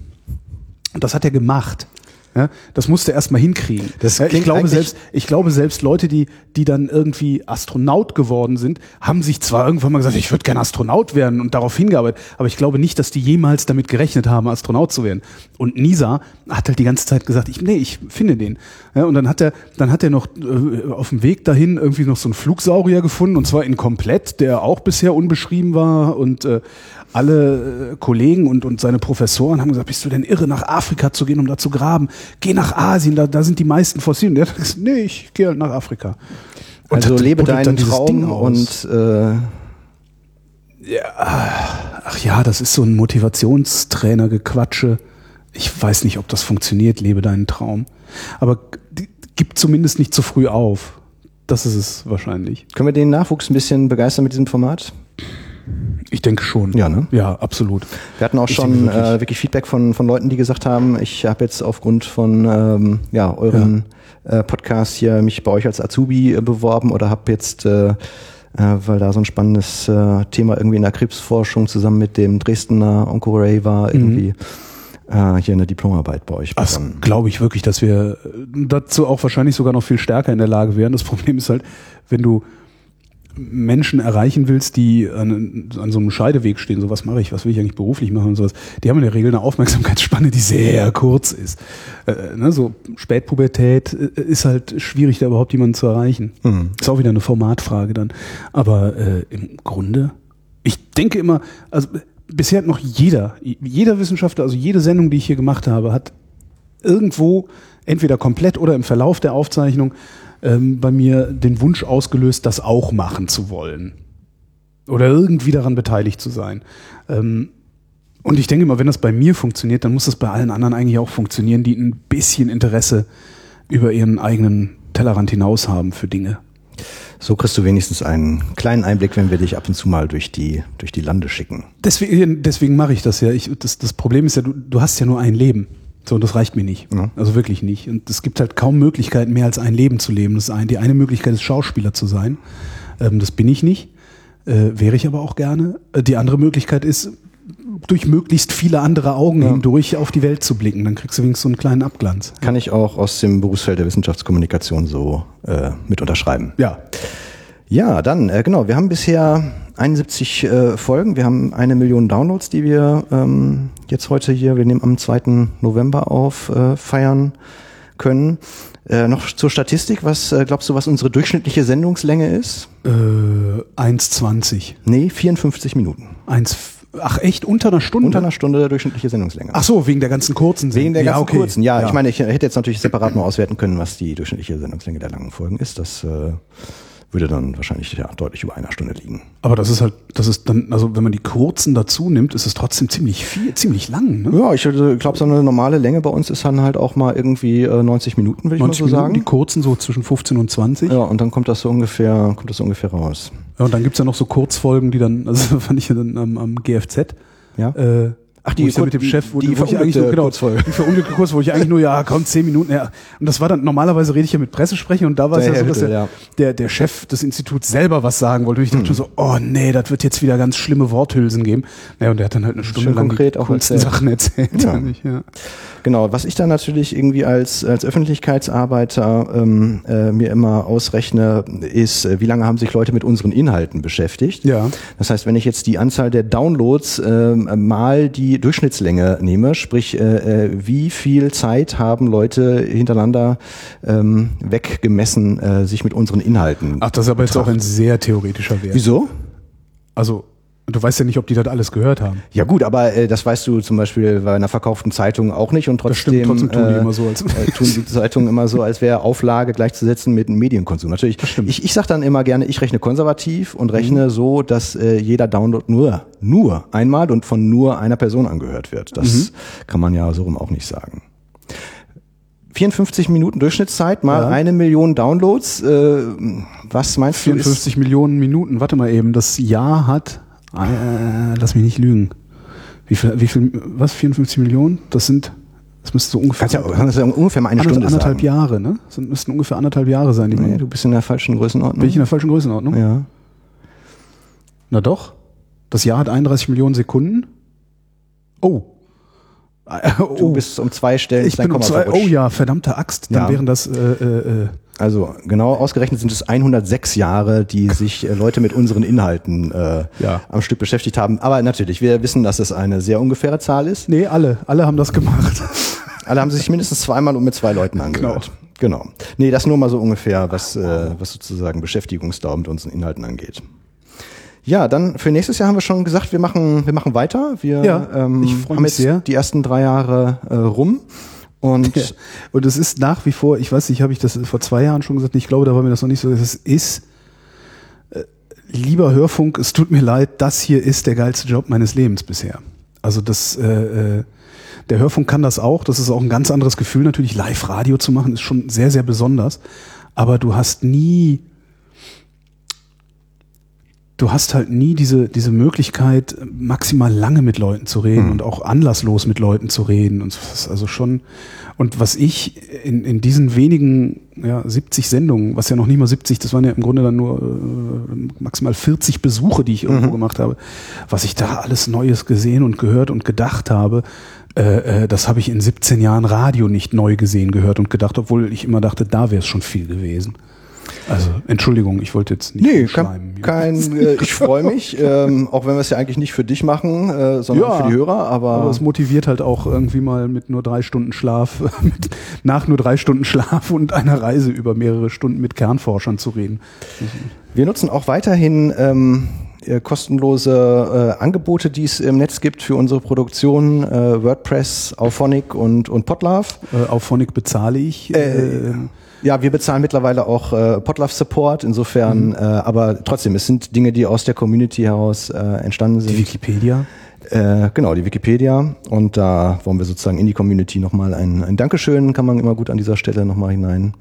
Und das hat er gemacht. Ja, das musste er erstmal hinkriegen. Ja, ich glaube selbst, ich glaube selbst Leute, die, die dann irgendwie Astronaut geworden sind, haben sich zwar irgendwann mal gesagt, ich würde gerne Astronaut werden und darauf hingearbeitet, aber ich glaube nicht, dass die jemals damit gerechnet haben, Astronaut zu werden. Und Nisa hat halt die ganze Zeit gesagt, ich, nee, ich finde den. Ja, und dann hat er, dann hat er noch äh, auf dem Weg dahin irgendwie noch so einen Flugsaurier gefunden und zwar in komplett, der auch bisher unbeschrieben war und äh, alle äh, Kollegen und, und seine Professoren haben gesagt, bist du denn irre, nach Afrika zu gehen, um da zu graben? Geh nach Asien, da, da sind die meisten Fossilien. Der hat gesagt, nee, ich gehe halt nach Afrika. Und also lebe deinen Traum und äh ja, ach ja, das ist so ein Motivationstrainer-Gequatsche. Ich weiß nicht, ob das funktioniert, lebe deinen Traum. Aber gib zumindest nicht zu früh auf. Das ist es wahrscheinlich. Können wir den Nachwuchs ein bisschen begeistern mit diesem Format? Ich denke schon. Ja, ne? Ja, absolut. Wir hatten auch ich schon wirklich, äh, wirklich Feedback von, von Leuten, die gesagt haben, ich habe jetzt aufgrund von ähm, ja, euren ja. Äh, Podcast hier mich bei euch als Azubi äh, beworben oder habe jetzt, äh, äh, weil da so ein spannendes äh, Thema irgendwie in der Krebsforschung zusammen mit dem Dresdner Oncoray war, mhm. irgendwie äh, hier eine Diplomarbeit bei euch. Das glaube ich wirklich, dass wir dazu auch wahrscheinlich sogar noch viel stärker in der Lage wären. Das Problem ist halt, wenn du Menschen erreichen willst, die an, an so einem Scheideweg stehen, so was mache ich, was will ich eigentlich beruflich machen und sowas, die haben in der Regel eine Aufmerksamkeitsspanne, die sehr kurz ist. Äh, ne, so Spätpubertät äh, ist halt schwierig, da überhaupt jemanden zu erreichen. Mhm. Ist auch wieder eine Formatfrage dann. Aber äh, im Grunde, ich denke immer, also bisher hat noch jeder, jeder Wissenschaftler, also jede Sendung, die ich hier gemacht habe, hat irgendwo entweder komplett oder im Verlauf der Aufzeichnung ähm, bei mir den Wunsch ausgelöst, das auch machen zu wollen. Oder irgendwie daran beteiligt zu sein. Ähm, und ich denke immer, wenn das bei mir funktioniert, dann muss das bei allen anderen eigentlich auch funktionieren, die ein bisschen Interesse über ihren eigenen Tellerrand hinaus haben für Dinge. So kriegst du wenigstens einen kleinen Einblick, wenn wir dich ab und zu mal durch die, durch die Lande schicken. Deswegen, deswegen mache ich das ja. Ich, das, das Problem ist ja, du, du hast ja nur ein Leben. So, und das reicht mir nicht. Ja. Also wirklich nicht. Und es gibt halt kaum Möglichkeiten, mehr als ein Leben zu leben. Das ist ein, die eine Möglichkeit ist, Schauspieler zu sein. Ähm, das bin ich nicht. Äh, wäre ich aber auch gerne. Äh, die andere Möglichkeit ist, durch möglichst viele andere Augen hindurch auf die Welt zu blicken. Dann kriegst du wenigstens so einen kleinen Abglanz. Kann ich auch aus dem Berufsfeld der Wissenschaftskommunikation so äh, mit unterschreiben. Ja. Ja, dann, äh, genau, wir haben bisher 71 äh, Folgen, wir haben eine Million Downloads, die wir ähm, jetzt heute hier, wir nehmen am 2. November auf, äh, feiern können. Äh, noch zur Statistik, was äh, glaubst du, was unsere durchschnittliche Sendungslänge ist? Äh, 1,20. Nee, 54 Minuten. 1, ach echt, unter einer Stunde? Unter einer Stunde durchschnittliche Sendungslänge. Ach so, wegen der ganzen kurzen Wegen der ja, ganzen okay. kurzen. Ja, ich meine, ich hätte jetzt natürlich separat mal auswerten können, was die durchschnittliche Sendungslänge der langen Folgen ist. Das äh, würde dann wahrscheinlich ja, deutlich über einer Stunde liegen. Aber das ist halt, das ist dann, also wenn man die kurzen dazu nimmt, ist es trotzdem ziemlich viel, ziemlich lang, ne? Ja, ich glaube, so eine normale Länge bei uns ist dann halt auch mal irgendwie äh, 90 Minuten, würde ich mal 90 so Minuten, sagen. die kurzen so zwischen 15 und 20. Ja, und dann kommt das so ungefähr, kommt das so ungefähr raus. Ja, und dann gibt's ja noch so Kurzfolgen, die dann, also (laughs) fand ich ja dann am, am GFZ. Ja. Äh, Ach, die ich ja mit dem Chef, wo, die wo ich eigentlich nur, genau, Kurzfolge. die verunglückte Kurs, wo ich eigentlich nur, ja, komm, zehn Minuten, ja. Und das war dann, normalerweise rede ich ja mit Pressesprechern und da war es Der ja so, dass der, Hüttel, ja. der, der Chef des Instituts selber was sagen wollte. Und ich Hm. dachte so, oh nee, das wird jetzt wieder ganz schlimme Worthülsen geben. Naja, und der hat dann halt eine Stunde Schön lang konkret die auch erzählt. Sachen erzählt. Ja. ja. Genau, was ich dann natürlich irgendwie als, als Öffentlichkeitsarbeiter ähm, äh, mir immer ausrechne, ist, äh, wie lange haben sich Leute mit unseren Inhalten beschäftigt. Ja. Das heißt, wenn ich jetzt die Anzahl der Downloads ähm, mal die Durchschnittslänge nehme, sprich, äh, äh, wie viel Zeit haben Leute hintereinander ähm, weggemessen, äh, sich mit unseren Inhalten. Ach, das ist aber jetzt auch ein sehr theoretischer Wert. Wieso? Also, du weißt ja nicht, ob die das alles gehört haben. Ja gut, aber äh, das weißt du zum Beispiel bei einer verkauften Zeitung auch nicht und Das stimmt, trotzdem, trotzdem tun die äh, immer so, als- äh, tun die Zeitungen immer so, als wäre Auflage gleichzusetzen mit einem Medienkonsum. Natürlich, ich, ich sage dann immer gerne, ich rechne konservativ und Mhm. rechne so, dass äh, jeder Download nur nur einmal und von nur einer Person angehört wird. Das Mhm. kann man ja so rum auch nicht sagen. 54 Minuten Durchschnittszeit mal Ja. eine Million Downloads. Äh, was meinst du? ist- 54 Millionen Minuten, warte mal eben, das Jahr hat, äh, lass mich nicht lügen. Wie viel, wie viel, was, 54 Millionen? Das sind, das müsste so ungefähr, Kannst ja, kannst ja ungefähr mal eine Stunde anderthalb sagen. Jahre, ne? Das müssten ungefähr anderthalb Jahre sein, die Nee, man, du bist in der falschen Größenordnung. bin ich in der falschen Größenordnung? ja. Na doch. Das Jahr hat 31 Millionen Sekunden. Oh. Du oh. bist um zwei Stellen ich bin um zwei, verrutscht. oh ja, verdammte Axt. Dann Ja. wären das, äh, äh, äh, Also genau ausgerechnet sind es 106 Jahre, die sich äh, Leute mit unseren Inhalten äh, Ja. am Stück beschäftigt haben. Aber natürlich, wir wissen, dass es eine sehr ungefähre Zahl ist. nee, alle, alle haben das gemacht. (laughs) Alle haben sich mindestens zweimal und mit zwei Leuten angehört. Genau. Nee, das nur mal so ungefähr, was, äh, was sozusagen Beschäftigungsdauer mit unseren Inhalten angeht. Ja, dann für nächstes Jahr haben wir schon gesagt, wir machen, wir machen weiter. Wir Ja, ähm, ich haben mich jetzt sehr. die ersten drei Jahre äh, rum. Und. Und es ist nach wie vor, ich weiß nicht, habe ich das vor zwei Jahren schon gesagt, ich glaube, da war mir das noch nicht so, es ist, äh, lieber Hörfunk, es tut mir leid, das hier ist der geilste Job meines Lebens bisher. Also das, äh, äh, der Hörfunk kann das auch, das ist auch ein ganz anderes Gefühl natürlich, Live-Radio zu machen, ist schon sehr, sehr besonders, aber du hast nie, du hast halt nie diese, diese Möglichkeit, maximal lange mit Leuten zu reden und auch anlasslos mit Leuten zu reden. Und das ist also schon, und was ich in, in diesen wenigen ja, 70 Sendungen, was ja noch nicht mal 70, das waren ja im Grunde dann nur äh, maximal 40 Besuche, die ich irgendwo gemacht habe, was ich da alles Neues gesehen und gehört und gedacht habe, äh, äh, das habe ich in 17 Jahren Radio nicht neu gesehen, gehört und gedacht, obwohl ich immer dachte, da wäre es schon viel gewesen. Also, Entschuldigung, ich wollte jetzt nicht Nee, schleimen kein, kein äh, ich freue mich, (laughs) ähm, auch wenn wir es ja eigentlich nicht für dich machen, äh, sondern Ja, für die Hörer, aber, Aber es motiviert halt auch irgendwie mal mit nur drei Stunden Schlaf, (laughs) mit, nach nur drei Stunden Schlaf und einer Reise über mehrere Stunden mit Kernforschern zu reden. wir nutzen auch weiterhin ähm, äh, kostenlose äh, Angebote, die es im Netz gibt für unsere Produktion, äh, WordPress, Auphonic und, und Podlove. Äh, auf Phonic bezahle ich. Äh, Ja, wir bezahlen mittlerweile auch äh, Podlove Support, insofern, äh, aber trotzdem, es sind Dinge, die aus der Community heraus äh, entstanden sind. die Wikipedia. Äh, genau, die Wikipedia. Und da wollen wir sozusagen in die Community nochmal ein, ein Dankeschön, kann man immer gut an dieser Stelle nochmal hinein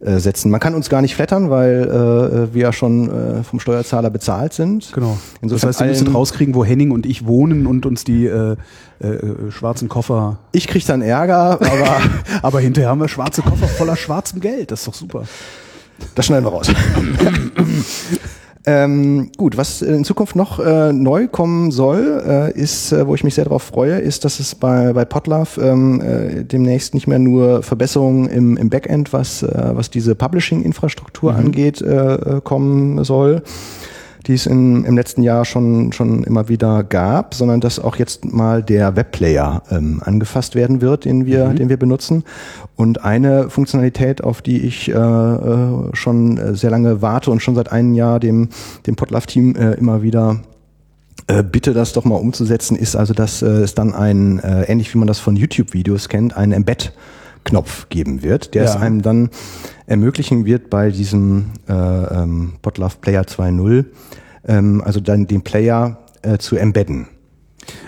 äh, setzen. Man kann uns gar nicht flattern, weil äh, wir ja schon äh, vom Steuerzahler bezahlt sind. Genau. Insofern das heißt, müsstet allen- rauskriegen, wo Henning und ich wohnen und uns die äh, äh, schwarzen Koffer. Ich krieg dann Ärger, aber (laughs) Aber hinterher haben wir schwarze Koffer voller schwarzem Geld. Das ist doch super. das schneiden wir raus. (laughs) Ähm, gut, was in Zukunft noch äh, neu kommen soll, äh, ist, äh, wo ich mich sehr darauf freue, ist, dass es bei, bei Potlove ähm, äh, demnächst nicht mehr nur Verbesserungen im, im Backend, was, äh, was diese Publishing-Infrastruktur mhm. angeht, äh, äh kommen soll, die es in, im letzten Jahr schon, schon immer wieder gab, sondern dass auch jetzt mal der Webplayer ähm, angefasst werden wird, den wir, mhm. den wir benutzen. Und eine Funktionalität, auf die ich äh, äh schon sehr lange warte und schon seit einem Jahr dem, dem Potlove-Team äh, immer wieder äh, bitte das doch mal umzusetzen, ist also, dass äh, es dann ein, äh, ähnlich wie man das von YouTube-Videos kennt, ein Embed Knopf geben wird, der ja. es einem dann ermöglichen wird, bei diesem äh, ähm, Potlove Player 2.0, ähm, also dann den Player äh, zu embedden.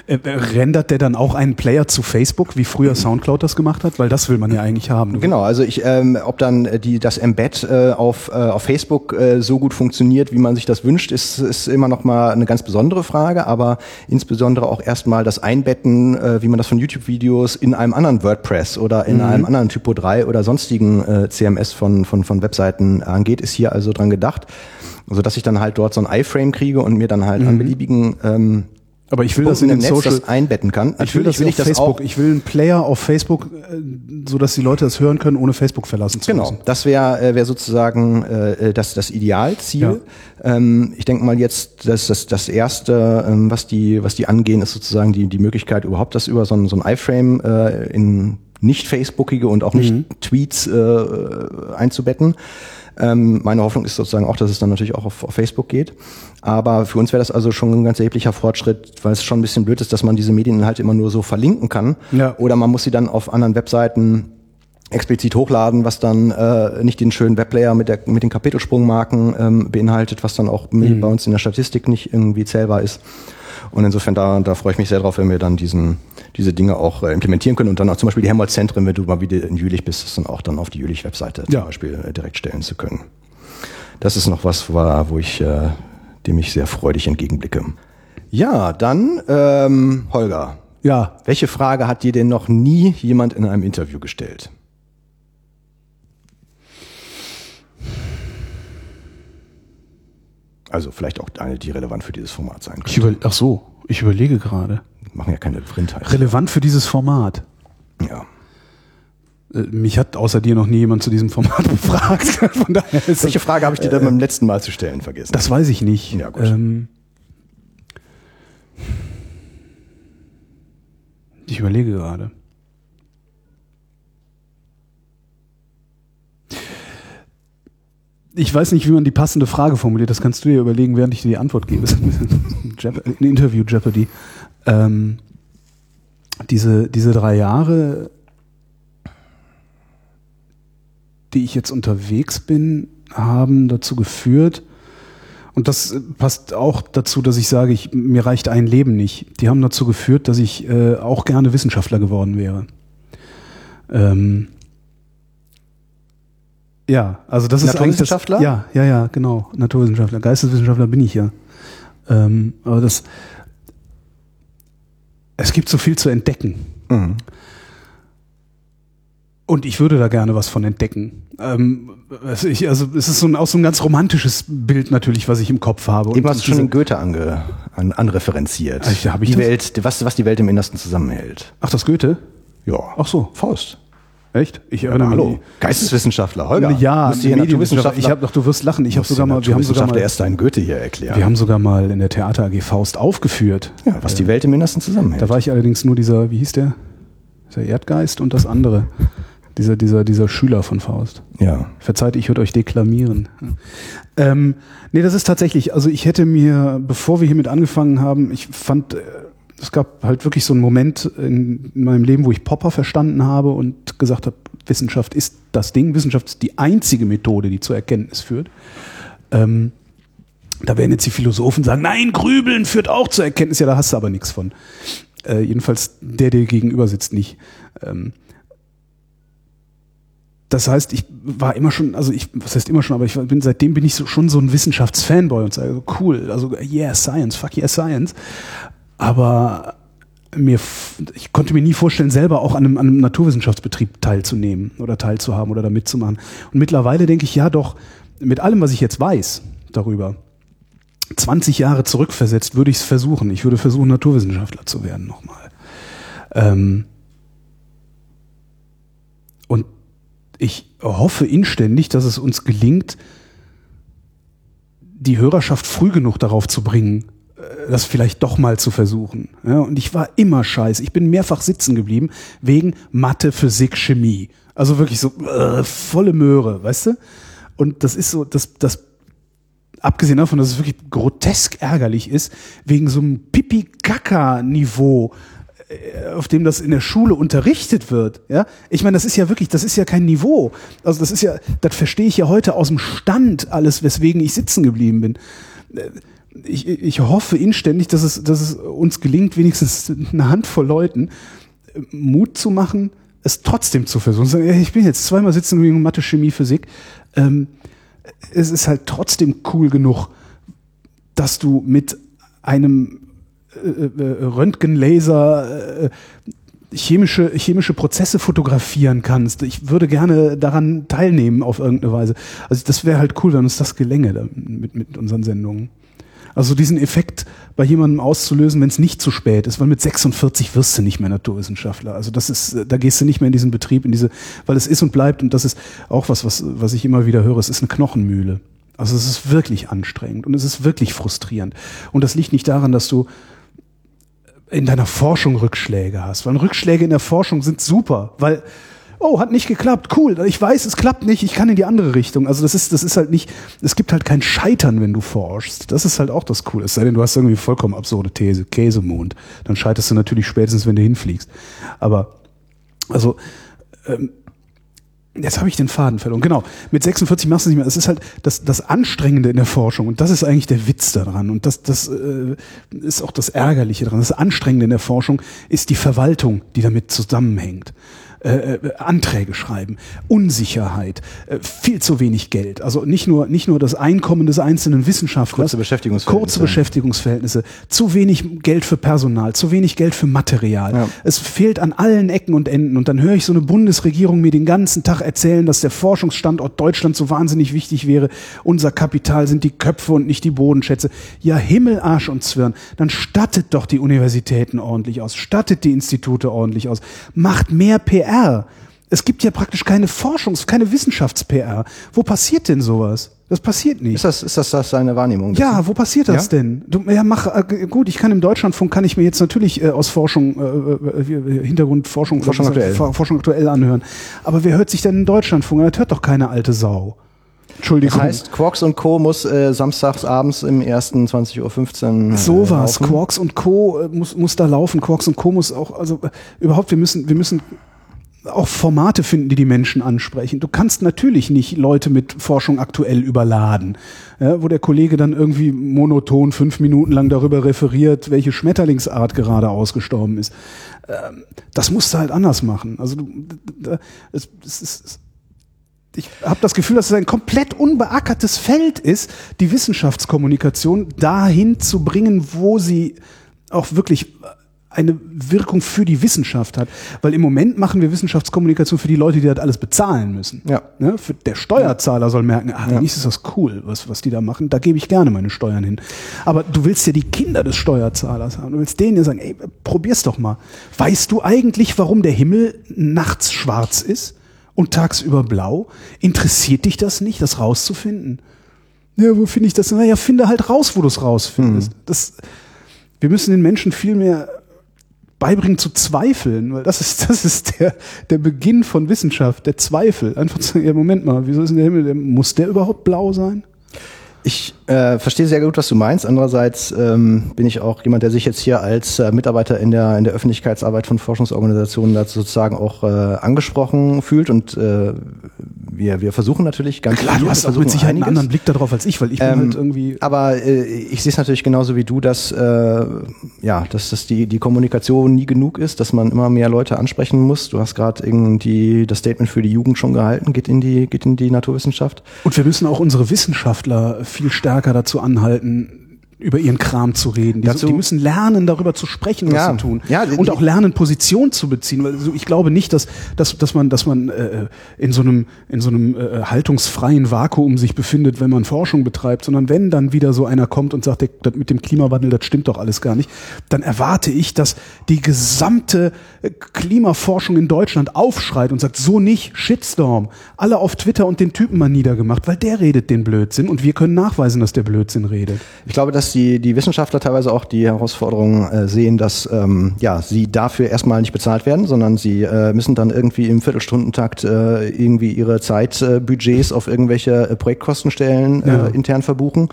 Äh, äh, rendert der dann auch einen Player zu Facebook, wie früher Soundcloud das gemacht hat? Weil das will man ja eigentlich haben. Genau, also ich, ähm, ob dann äh, die, das Embed äh, auf, äh, auf Facebook äh, so gut funktioniert, wie man sich das wünscht, ist, ist immer noch mal eine ganz besondere Frage, aber insbesondere auch erstmal das Einbetten, äh, wie man das von YouTube-Videos in einem anderen WordPress oder in mhm. einem anderen Typo 3 oder sonstigen äh, CMS von, von, von Webseiten angeht, ist hier also dran gedacht. Also dass ich dann halt dort so ein iFrame kriege und mir dann halt mhm. an beliebigen ähm, aber ich will das in den Netz Social das einbetten kann. Ich will das will ich das Facebook. Auch. Ich will einen Player auf Facebook, äh, so dass die Leute das hören können, ohne Facebook verlassen zu genau. müssen. Genau, das wäre äh, wär sozusagen äh, das das Idealziel. Ja. Ähm, ich denke mal jetzt, dass das das erste, ähm, was die was die angehen, ist sozusagen die die Möglichkeit überhaupt das über so ein so ein iFrame äh, in nicht Facebookige und auch nicht mhm. Tweets äh, einzubetten. Ähm, meine Hoffnung ist sozusagen auch, dass es dann natürlich auch auf, auf Facebook geht. Aber für uns wäre das also schon ein ganz erheblicher Fortschritt, weil es schon ein bisschen blöd ist, dass man diese Medieninhalte immer nur so verlinken kann. Ja. Oder man muss sie dann auf anderen Webseiten explizit hochladen, was dann äh, nicht den schönen Webplayer mit, der, mit den Kapitelsprungmarken ähm, beinhaltet, was dann auch mhm. bei uns in der Statistik nicht irgendwie zählbar ist. Und insofern, da, da freue ich mich sehr drauf, wenn wir dann diesen, diese Dinge auch äh, implementieren können und dann auch zum Beispiel die Helmholtz-Zentren, wenn du mal wieder in Jülich bist, das dann auch dann auf die Jülich-Webseite ja. zum Beispiel äh, direkt stellen zu können. Das ist noch was, wo ich, äh, dem ich sehr freudig entgegenblicke. Ja, dann ähm, Holger. Ja. Welche Frage hat dir denn noch nie jemand in einem Interview gestellt? Also vielleicht auch eine, die relevant für dieses Format sein könnte. Ich über, ach so, ich überlege gerade. Machen ja keine Printheit. Relevant für dieses Format. Ja. Äh, mich hat außer dir noch nie jemand zu diesem Format (laughs) befragt. Von daher ist Welche Frage habe ich dir dann äh, beim letzten Mal zu stellen vergessen? Das weiß ich nicht. Ja, gut. Ähm, ich überlege gerade. Ich weiß nicht, wie man die passende Frage formuliert. Das kannst du dir überlegen, während ich dir die Antwort gebe. (laughs) ein Interview Jeopardy. Ähm, diese, diese drei Jahre, die ich jetzt unterwegs bin, haben dazu geführt, und das passt auch dazu, dass ich sage, ich, mir reicht ein Leben nicht. Die haben dazu geführt, dass ich äh, auch gerne Wissenschaftler geworden wäre. Ähm, ja, also das ist Naturwissenschaftler? ja, ja, ja, genau. Naturwissenschaftler. Geisteswissenschaftler bin ich ja. Ähm, aber das, es gibt so viel zu entdecken. Mhm. Und ich würde da gerne was von entdecken. Ähm, ich, also es ist so ein, auch so ein ganz romantisches Bild natürlich, was ich im Kopf habe. Eben hast du schon den Goethe ange, an, anreferenziert. Also, hab ich die Welt, was, was die Welt im Innersten zusammenhält. Ach, das Goethe? Ja. Ach so. Faust. Echt? Ich erinnere mich. Hallo, Geisteswissenschaftler, Holger. Ja, Medienwissenschaftler. Ich habe doch, du wirst lachen. Ich habe sogar mal, wir haben sogar mal erst einen Goethe hier erklärt. Wir haben sogar mal in der Theater AG Faust aufgeführt. Ja, was die Welt im Innersten zusammenhält. Da war ich allerdings nur dieser, wie hieß der? Dieser Erdgeist und das andere. Dieser, dieser, dieser Schüler von Faust. Ja. Verzeiht, ich würde euch deklamieren. Ähm, nee, das ist tatsächlich, also ich hätte mir, bevor wir hiermit angefangen haben, ich fand, äh, es gab halt wirklich so einen Moment in, in meinem Leben, wo ich Popper verstanden habe und gesagt habe, Wissenschaft ist das Ding. Wissenschaft ist die einzige Methode, die zur Erkenntnis führt. Ähm, da werden jetzt die Philosophen sagen, nein, Grübeln führt auch zur Erkenntnis. Ja, da hast du aber nichts von. Äh, jedenfalls der, der gegenüber sitzt, nicht. Ähm, das heißt, ich war immer schon, also ich, was heißt immer schon, aber ich bin, seitdem bin ich so, schon so ein Wissenschaftsfanboy und sage, cool, also yeah, Science, fuck yeah, Science. Aber mir, ich konnte mir nie vorstellen, selber auch an einem, an einem Naturwissenschaftsbetrieb teilzunehmen oder teilzuhaben oder da mitzumachen. Und mittlerweile denke ich, ja doch, mit allem, was ich jetzt weiß darüber, 20 Jahre zurückversetzt, würde ich es versuchen. Ich würde versuchen, Naturwissenschaftler zu werden nochmal. Ähm und ich hoffe inständig, dass es uns gelingt, die Hörerschaft früh genug darauf zu bringen, das vielleicht doch mal zu versuchen. Ja, und ich war immer scheiße. Ich bin mehrfach sitzen geblieben wegen Mathe, Physik, Chemie. Also wirklich so äh, volle Möhre, weißt du? Und das ist so, das, das abgesehen davon, dass es wirklich grotesk ärgerlich ist, wegen so einem Pipi-Kaka-Niveau, äh, auf dem das in der Schule unterrichtet wird. Ja, ich meine, das ist ja wirklich, das ist ja kein Niveau. Also das ist ja, das verstehe ich ja heute aus dem Stand alles, weswegen ich sitzen geblieben bin. Äh, ich, ich hoffe inständig, dass es, dass es uns gelingt, wenigstens eine Handvoll Leuten äh, Mut zu machen, es trotzdem zu versuchen. Ich bin jetzt zweimal sitzen wegen Mathe, Chemie, Physik. Ähm, es ist halt trotzdem cool genug, dass du mit einem äh, äh, Röntgenlaser äh, chemische, chemische Prozesse fotografieren kannst. Ich würde gerne daran teilnehmen auf irgendeine Weise. Also das wäre halt cool, wenn uns das gelänge mit, mit unseren Sendungen. Also diesen Effekt bei jemandem auszulösen, wenn es nicht zu spät ist, weil mit 46 wirst du nicht mehr Naturwissenschaftler. Also das ist, da gehst du nicht mehr in diesen Betrieb, in diese, weil es ist und bleibt und das ist auch was, was, was ich immer wieder höre. Es ist eine Knochenmühle. Also es ist wirklich anstrengend und es ist wirklich frustrierend. Und das liegt nicht daran, dass du in deiner Forschung Rückschläge hast. Weil Rückschläge in der Forschung sind super, weil oh, hat nicht geklappt, cool, ich weiß, es klappt nicht, ich kann in die andere Richtung. Also das ist, das ist halt nicht, es gibt halt kein Scheitern, wenn du forschst. Das ist halt auch das Coole. Es sei denn, du hast irgendwie vollkommen absurde These, Käsemond. Dann scheiterst du natürlich spätestens, wenn du hinfliegst. Aber, also, ähm, Jetzt habe ich den Faden verloren. Genau, mit 46 machst du nicht mehr. Es ist halt das, das Anstrengende in der Forschung und das ist eigentlich der Witz daran und das, das äh, ist auch das Ärgerliche daran. Das Anstrengende in der Forschung ist die Verwaltung, die damit zusammenhängt äh, äh, Anträge schreiben, Unsicherheit, äh, viel zu wenig Geld. Also nicht nur, nicht nur das Einkommen des einzelnen Wissenschaftlers, kurze Beschäftigungsverhältnisse, kurze Beschäftigungsverhältnisse zu wenig Geld für Personal, zu wenig Geld für Material. Ja. Es fehlt an allen Ecken und Enden. Und dann höre ich so eine Bundesregierung mir den ganzen Tag erzählen, dass der Forschungsstandort Deutschland so wahnsinnig wichtig wäre. Unser Kapital sind die Köpfe und nicht die Bodenschätze. Ja, Himmel, Arsch und Zwirn. Dann stattet doch die Universitäten ordentlich aus, stattet die Institute ordentlich aus, macht mehr PR PR. Es gibt ja praktisch keine Forschungs-, keine Wissenschafts-PR. Wo passiert denn sowas? Das passiert nicht. Ist das, ist das, das seine Wahrnehmung? Ja, wo passiert das ja? denn? Du, ja, mach, äh, gut, ich kann im Deutschlandfunk, kann ich mir jetzt natürlich äh, aus Forschung, äh, äh Hintergrundforschung, Forschung aktuell. Forschung aktuell anhören. Aber wer hört sich denn im Deutschlandfunk? Das hört doch keine alte Sau. Entschuldigung. Das heißt, Quarks und Co. muss äh, samstags abends im ersten 20.15 Uhr. Äh, so was. Quarks und Co. Äh, muss, muss da laufen. Quarks und Co. muss auch, also äh, überhaupt, wir müssen, wir müssen auch Formate finden, die die Menschen ansprechen. Du kannst natürlich nicht Leute mit Forschung aktuell überladen, ja, wo der Kollege dann irgendwie monoton fünf Minuten lang darüber referiert, welche Schmetterlingsart gerade ausgestorben ist. Ähm, das musst du halt anders machen. Also es, es ist, ich habe das Gefühl, dass es ein komplett unbeackertes Feld ist, die Wissenschaftskommunikation dahin zu bringen, wo sie auch wirklich eine Wirkung für die Wissenschaft hat. Weil im Moment machen wir Wissenschaftskommunikation für die Leute, die das alles bezahlen müssen. Ja. Ne? Für der Steuerzahler soll merken, ah, ja. ist das cool, was, was die da machen. Da gebe ich gerne meine Steuern hin. Aber du willst ja die Kinder des Steuerzahlers haben. Du willst denen ja sagen, ey, probier's doch mal. Weißt du eigentlich, warum der Himmel nachts schwarz ist und tagsüber blau? Interessiert dich das nicht, das rauszufinden? Ja, wo finde ich das? Naja, finde halt raus, wo du es rausfindest. Mhm. Das, wir müssen den Menschen viel mehr beibringen zu zweifeln, weil das ist, (laughs) das ist der, der Beginn von Wissenschaft, der Zweifel. Einfach zu sagen, ja, Moment mal, wieso ist denn der Himmel, muss der überhaupt blau sein? Ich äh, verstehe sehr gut, was du meinst. Andererseits ähm, bin ich auch jemand, der sich jetzt hier als äh, Mitarbeiter in der, in der Öffentlichkeitsarbeit von Forschungsorganisationen dazu sozusagen auch äh, angesprochen fühlt. Und äh, wir, wir versuchen natürlich ganz Klar, du hast auch mit Sicherheit einen anderen Blick darauf als ich, weil ich ähm, bin halt irgendwie... Aber äh, ich sehe es natürlich genauso wie du, dass, äh, ja, dass, dass die, die Kommunikation nie genug ist, dass man immer mehr Leute ansprechen muss. Du hast gerade irgendwie das Statement für die Jugend schon gehalten, geht in die, geht in die Naturwissenschaft. Und wir müssen auch unsere Wissenschaftler viel stärker dazu anhalten, über ihren Kram zu reden. Die, Dazu- die müssen lernen, darüber zu sprechen, was Ja. sie tun. Ja, die- und auch lernen, Position zu beziehen. Weil so, ich glaube nicht, dass, dass, dass man, dass man äh, in so einem, in so einem äh, haltungsfreien Vakuum sich befindet, wenn man Forschung betreibt, sondern wenn dann wieder so einer kommt und sagt, das mit dem Klimawandel, das stimmt doch alles gar nicht, dann erwarte ich, dass die gesamte äh, Klimaforschung in Deutschland aufschreit und sagt, so nicht, Shitstorm. Alle auf Twitter und den Typen mal niedergemacht, weil der redet den Blödsinn und wir können nachweisen, dass der Blödsinn redet. Ich glaube, dass die, die Wissenschaftler teilweise auch die Herausforderung äh, sehen, dass ähm, ja, sie dafür erstmal nicht bezahlt werden, sondern sie äh, müssen dann irgendwie im Viertelstundentakt äh, irgendwie ihre Zeitbudgets auf irgendwelche äh, Projektkostenstellen äh, Ja. intern verbuchen.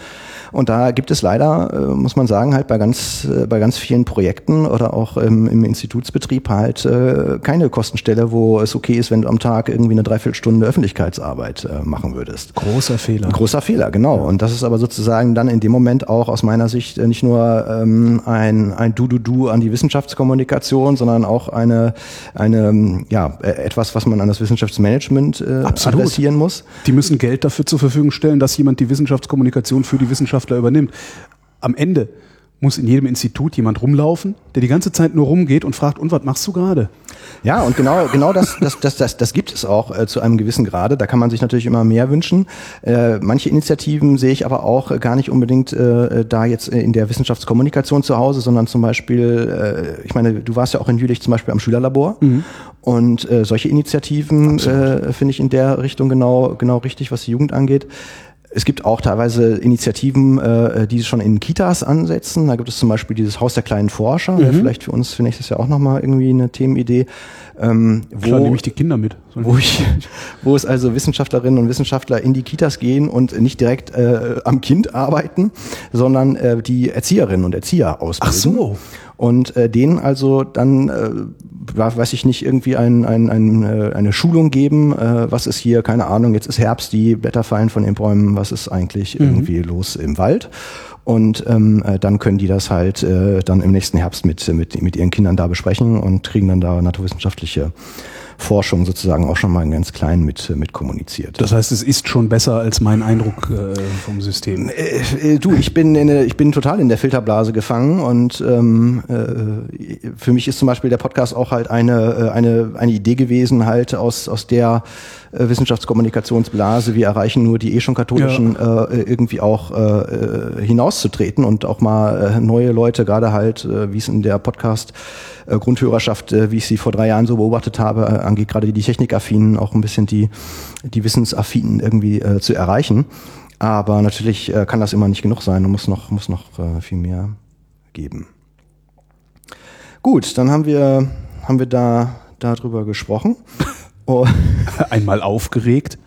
Und da gibt es leider, äh, muss man sagen, halt bei ganz, äh, bei ganz vielen Projekten oder auch im, im Institutsbetrieb halt äh, keine Kostenstelle, wo es okay ist, wenn du am Tag irgendwie eine Dreiviertelstunde Öffentlichkeitsarbeit äh, machen würdest. Großer Fehler. Großer Fehler, genau. Und das ist aber sozusagen dann in dem Moment auch aus meiner Sicht äh, nicht nur ähm, ein, ein Du-Du-Du an die Wissenschaftskommunikation, sondern auch eine, eine ähm, ja, äh, etwas, was man an das Wissenschaftsmanagement äh, Absolut. adressieren muss. Die müssen Geld dafür zur Verfügung stellen, dass jemand die Wissenschaftskommunikation für die Wissenschaftler übernimmt. Am Ende muss in jedem Institut jemand rumlaufen, der die ganze Zeit nur rumgeht und fragt, und was machst du gerade? Ja, und genau, genau das, das, das, das, das gibt es auch äh, zu einem gewissen Grade. Da kann man sich natürlich immer mehr wünschen. Äh, manche Initiativen sehe ich aber auch gar nicht unbedingt äh, da jetzt äh, in der Wissenschaftskommunikation zu Hause, sondern zum Beispiel, äh, ich meine, du warst ja auch in Jülich zum Beispiel am Schülerlabor. Und äh, solche Initiativen finde ich in der Richtung genau, genau richtig, was die Jugend angeht. Es gibt auch teilweise Initiativen, äh, die schon in Kitas ansetzen. Da gibt es zum Beispiel dieses Haus der kleinen Forscher, wäre vielleicht für uns für nächstes Jahr auch nochmal irgendwie eine Themenidee. Ähm, wo, Klar, nehme ich die Kinder mit. (laughs) wo, ich, wo es also Wissenschaftlerinnen und Wissenschaftler in die Kitas gehen und nicht direkt äh, am Kind arbeiten, sondern äh, die Erzieherinnen und Erzieher ausbilden. Ach so. Und äh, denen also dann, äh, weiß ich nicht, irgendwie ein, ein, ein, äh, eine Schulung geben, äh, was ist hier, keine Ahnung, jetzt ist Herbst, die Blätter fallen von den Bäumen, was ist eigentlich irgendwie los im Wald? Und ähm, äh, dann können die das halt äh, dann im nächsten Herbst mit, mit, mit ihren Kindern da besprechen und kriegen dann da naturwissenschaftliche Forschung sozusagen auch schon mal ganz klein mit, mit kommuniziert. Das heißt, es ist schon besser als mein Eindruck äh, vom System. Äh, äh, du, ich bin, in, ich bin total in der Filterblase gefangen und ähm, äh, für mich ist zum Beispiel der Podcast auch halt eine, äh, eine, eine Idee gewesen, halt aus, aus der äh, Wissenschaftskommunikationsblase, wir erreichen nur die eh schon katholischen, äh, irgendwie auch äh, äh, hinauszutreten und auch mal äh, neue Leute, gerade halt, äh, wie es in der Podcast äh, Grundhörerschaft, äh, wie ich sie vor drei Jahren so beobachtet habe, äh, angeht, gerade die Technikaffinen, auch ein bisschen die, die Wissensaffinen irgendwie äh, zu erreichen. Aber natürlich äh, kann das immer nicht genug sein und muss noch, muss noch äh, viel mehr geben. Gut, dann haben wir, haben wir da darüber gesprochen. (laughs) Oh, (laughs) Einmal aufgeregt.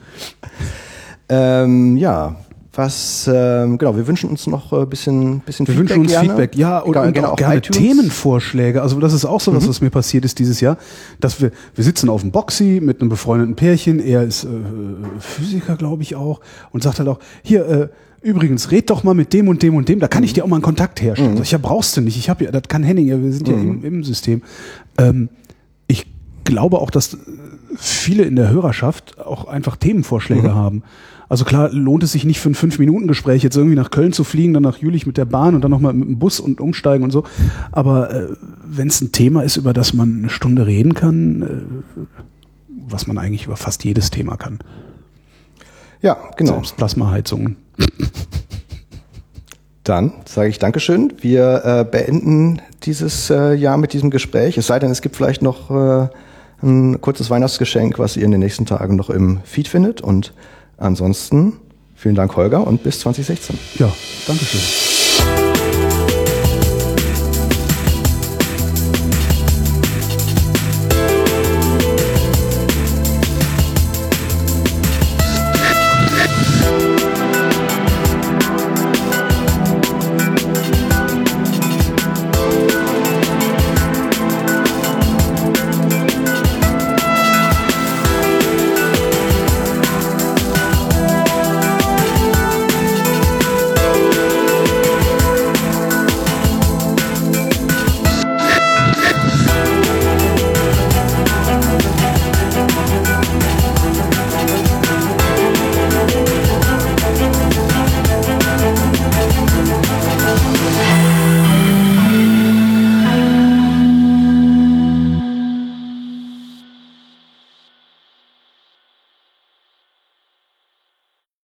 ähm, ja, was, ähm, genau, wir wünschen uns noch ein bisschen, bisschen Wir Feedback wünschen uns gerne. Feedback, ja, und, Gerne- gerne auch gerne iTunes. Themenvorschläge. Also das ist auch so was, was mir passiert ist dieses Jahr, dass wir, wir sitzen auf dem Boxy mit einem befreundeten Pärchen, er ist äh, Physiker, glaube ich auch, und sagt halt auch, hier, äh, übrigens, red doch mal mit dem und dem und dem, da kann ich dir auch mal einen Kontakt herstellen. Sag ich, ja, brauchst du nicht, ich habe ja, das kann Henning, ja, wir sind ja im, im System. Ähm, ich glaube auch, dass viele in der Hörerschaft auch einfach Themenvorschläge haben. Also klar, lohnt es sich nicht für ein Fünf-Minuten-Gespräch jetzt irgendwie nach Köln zu fliegen, dann nach Jülich mit der Bahn und dann nochmal mit dem Bus und umsteigen und so. Aber äh, wenn es ein Thema ist, über das man eine Stunde reden kann, äh, was man eigentlich über fast jedes Thema kann. Ja, genau. Selbst Plasmaheizungen. Dann sage ich Dankeschön. Wir äh, beenden dieses äh, Jahr mit diesem Gespräch. Es sei denn, es gibt vielleicht noch äh, ein kurzes Weihnachtsgeschenk, was ihr in den nächsten Tagen noch im Feed findet. Und ansonsten vielen Dank, Holger, und bis 2016. Ja, Dankeschön.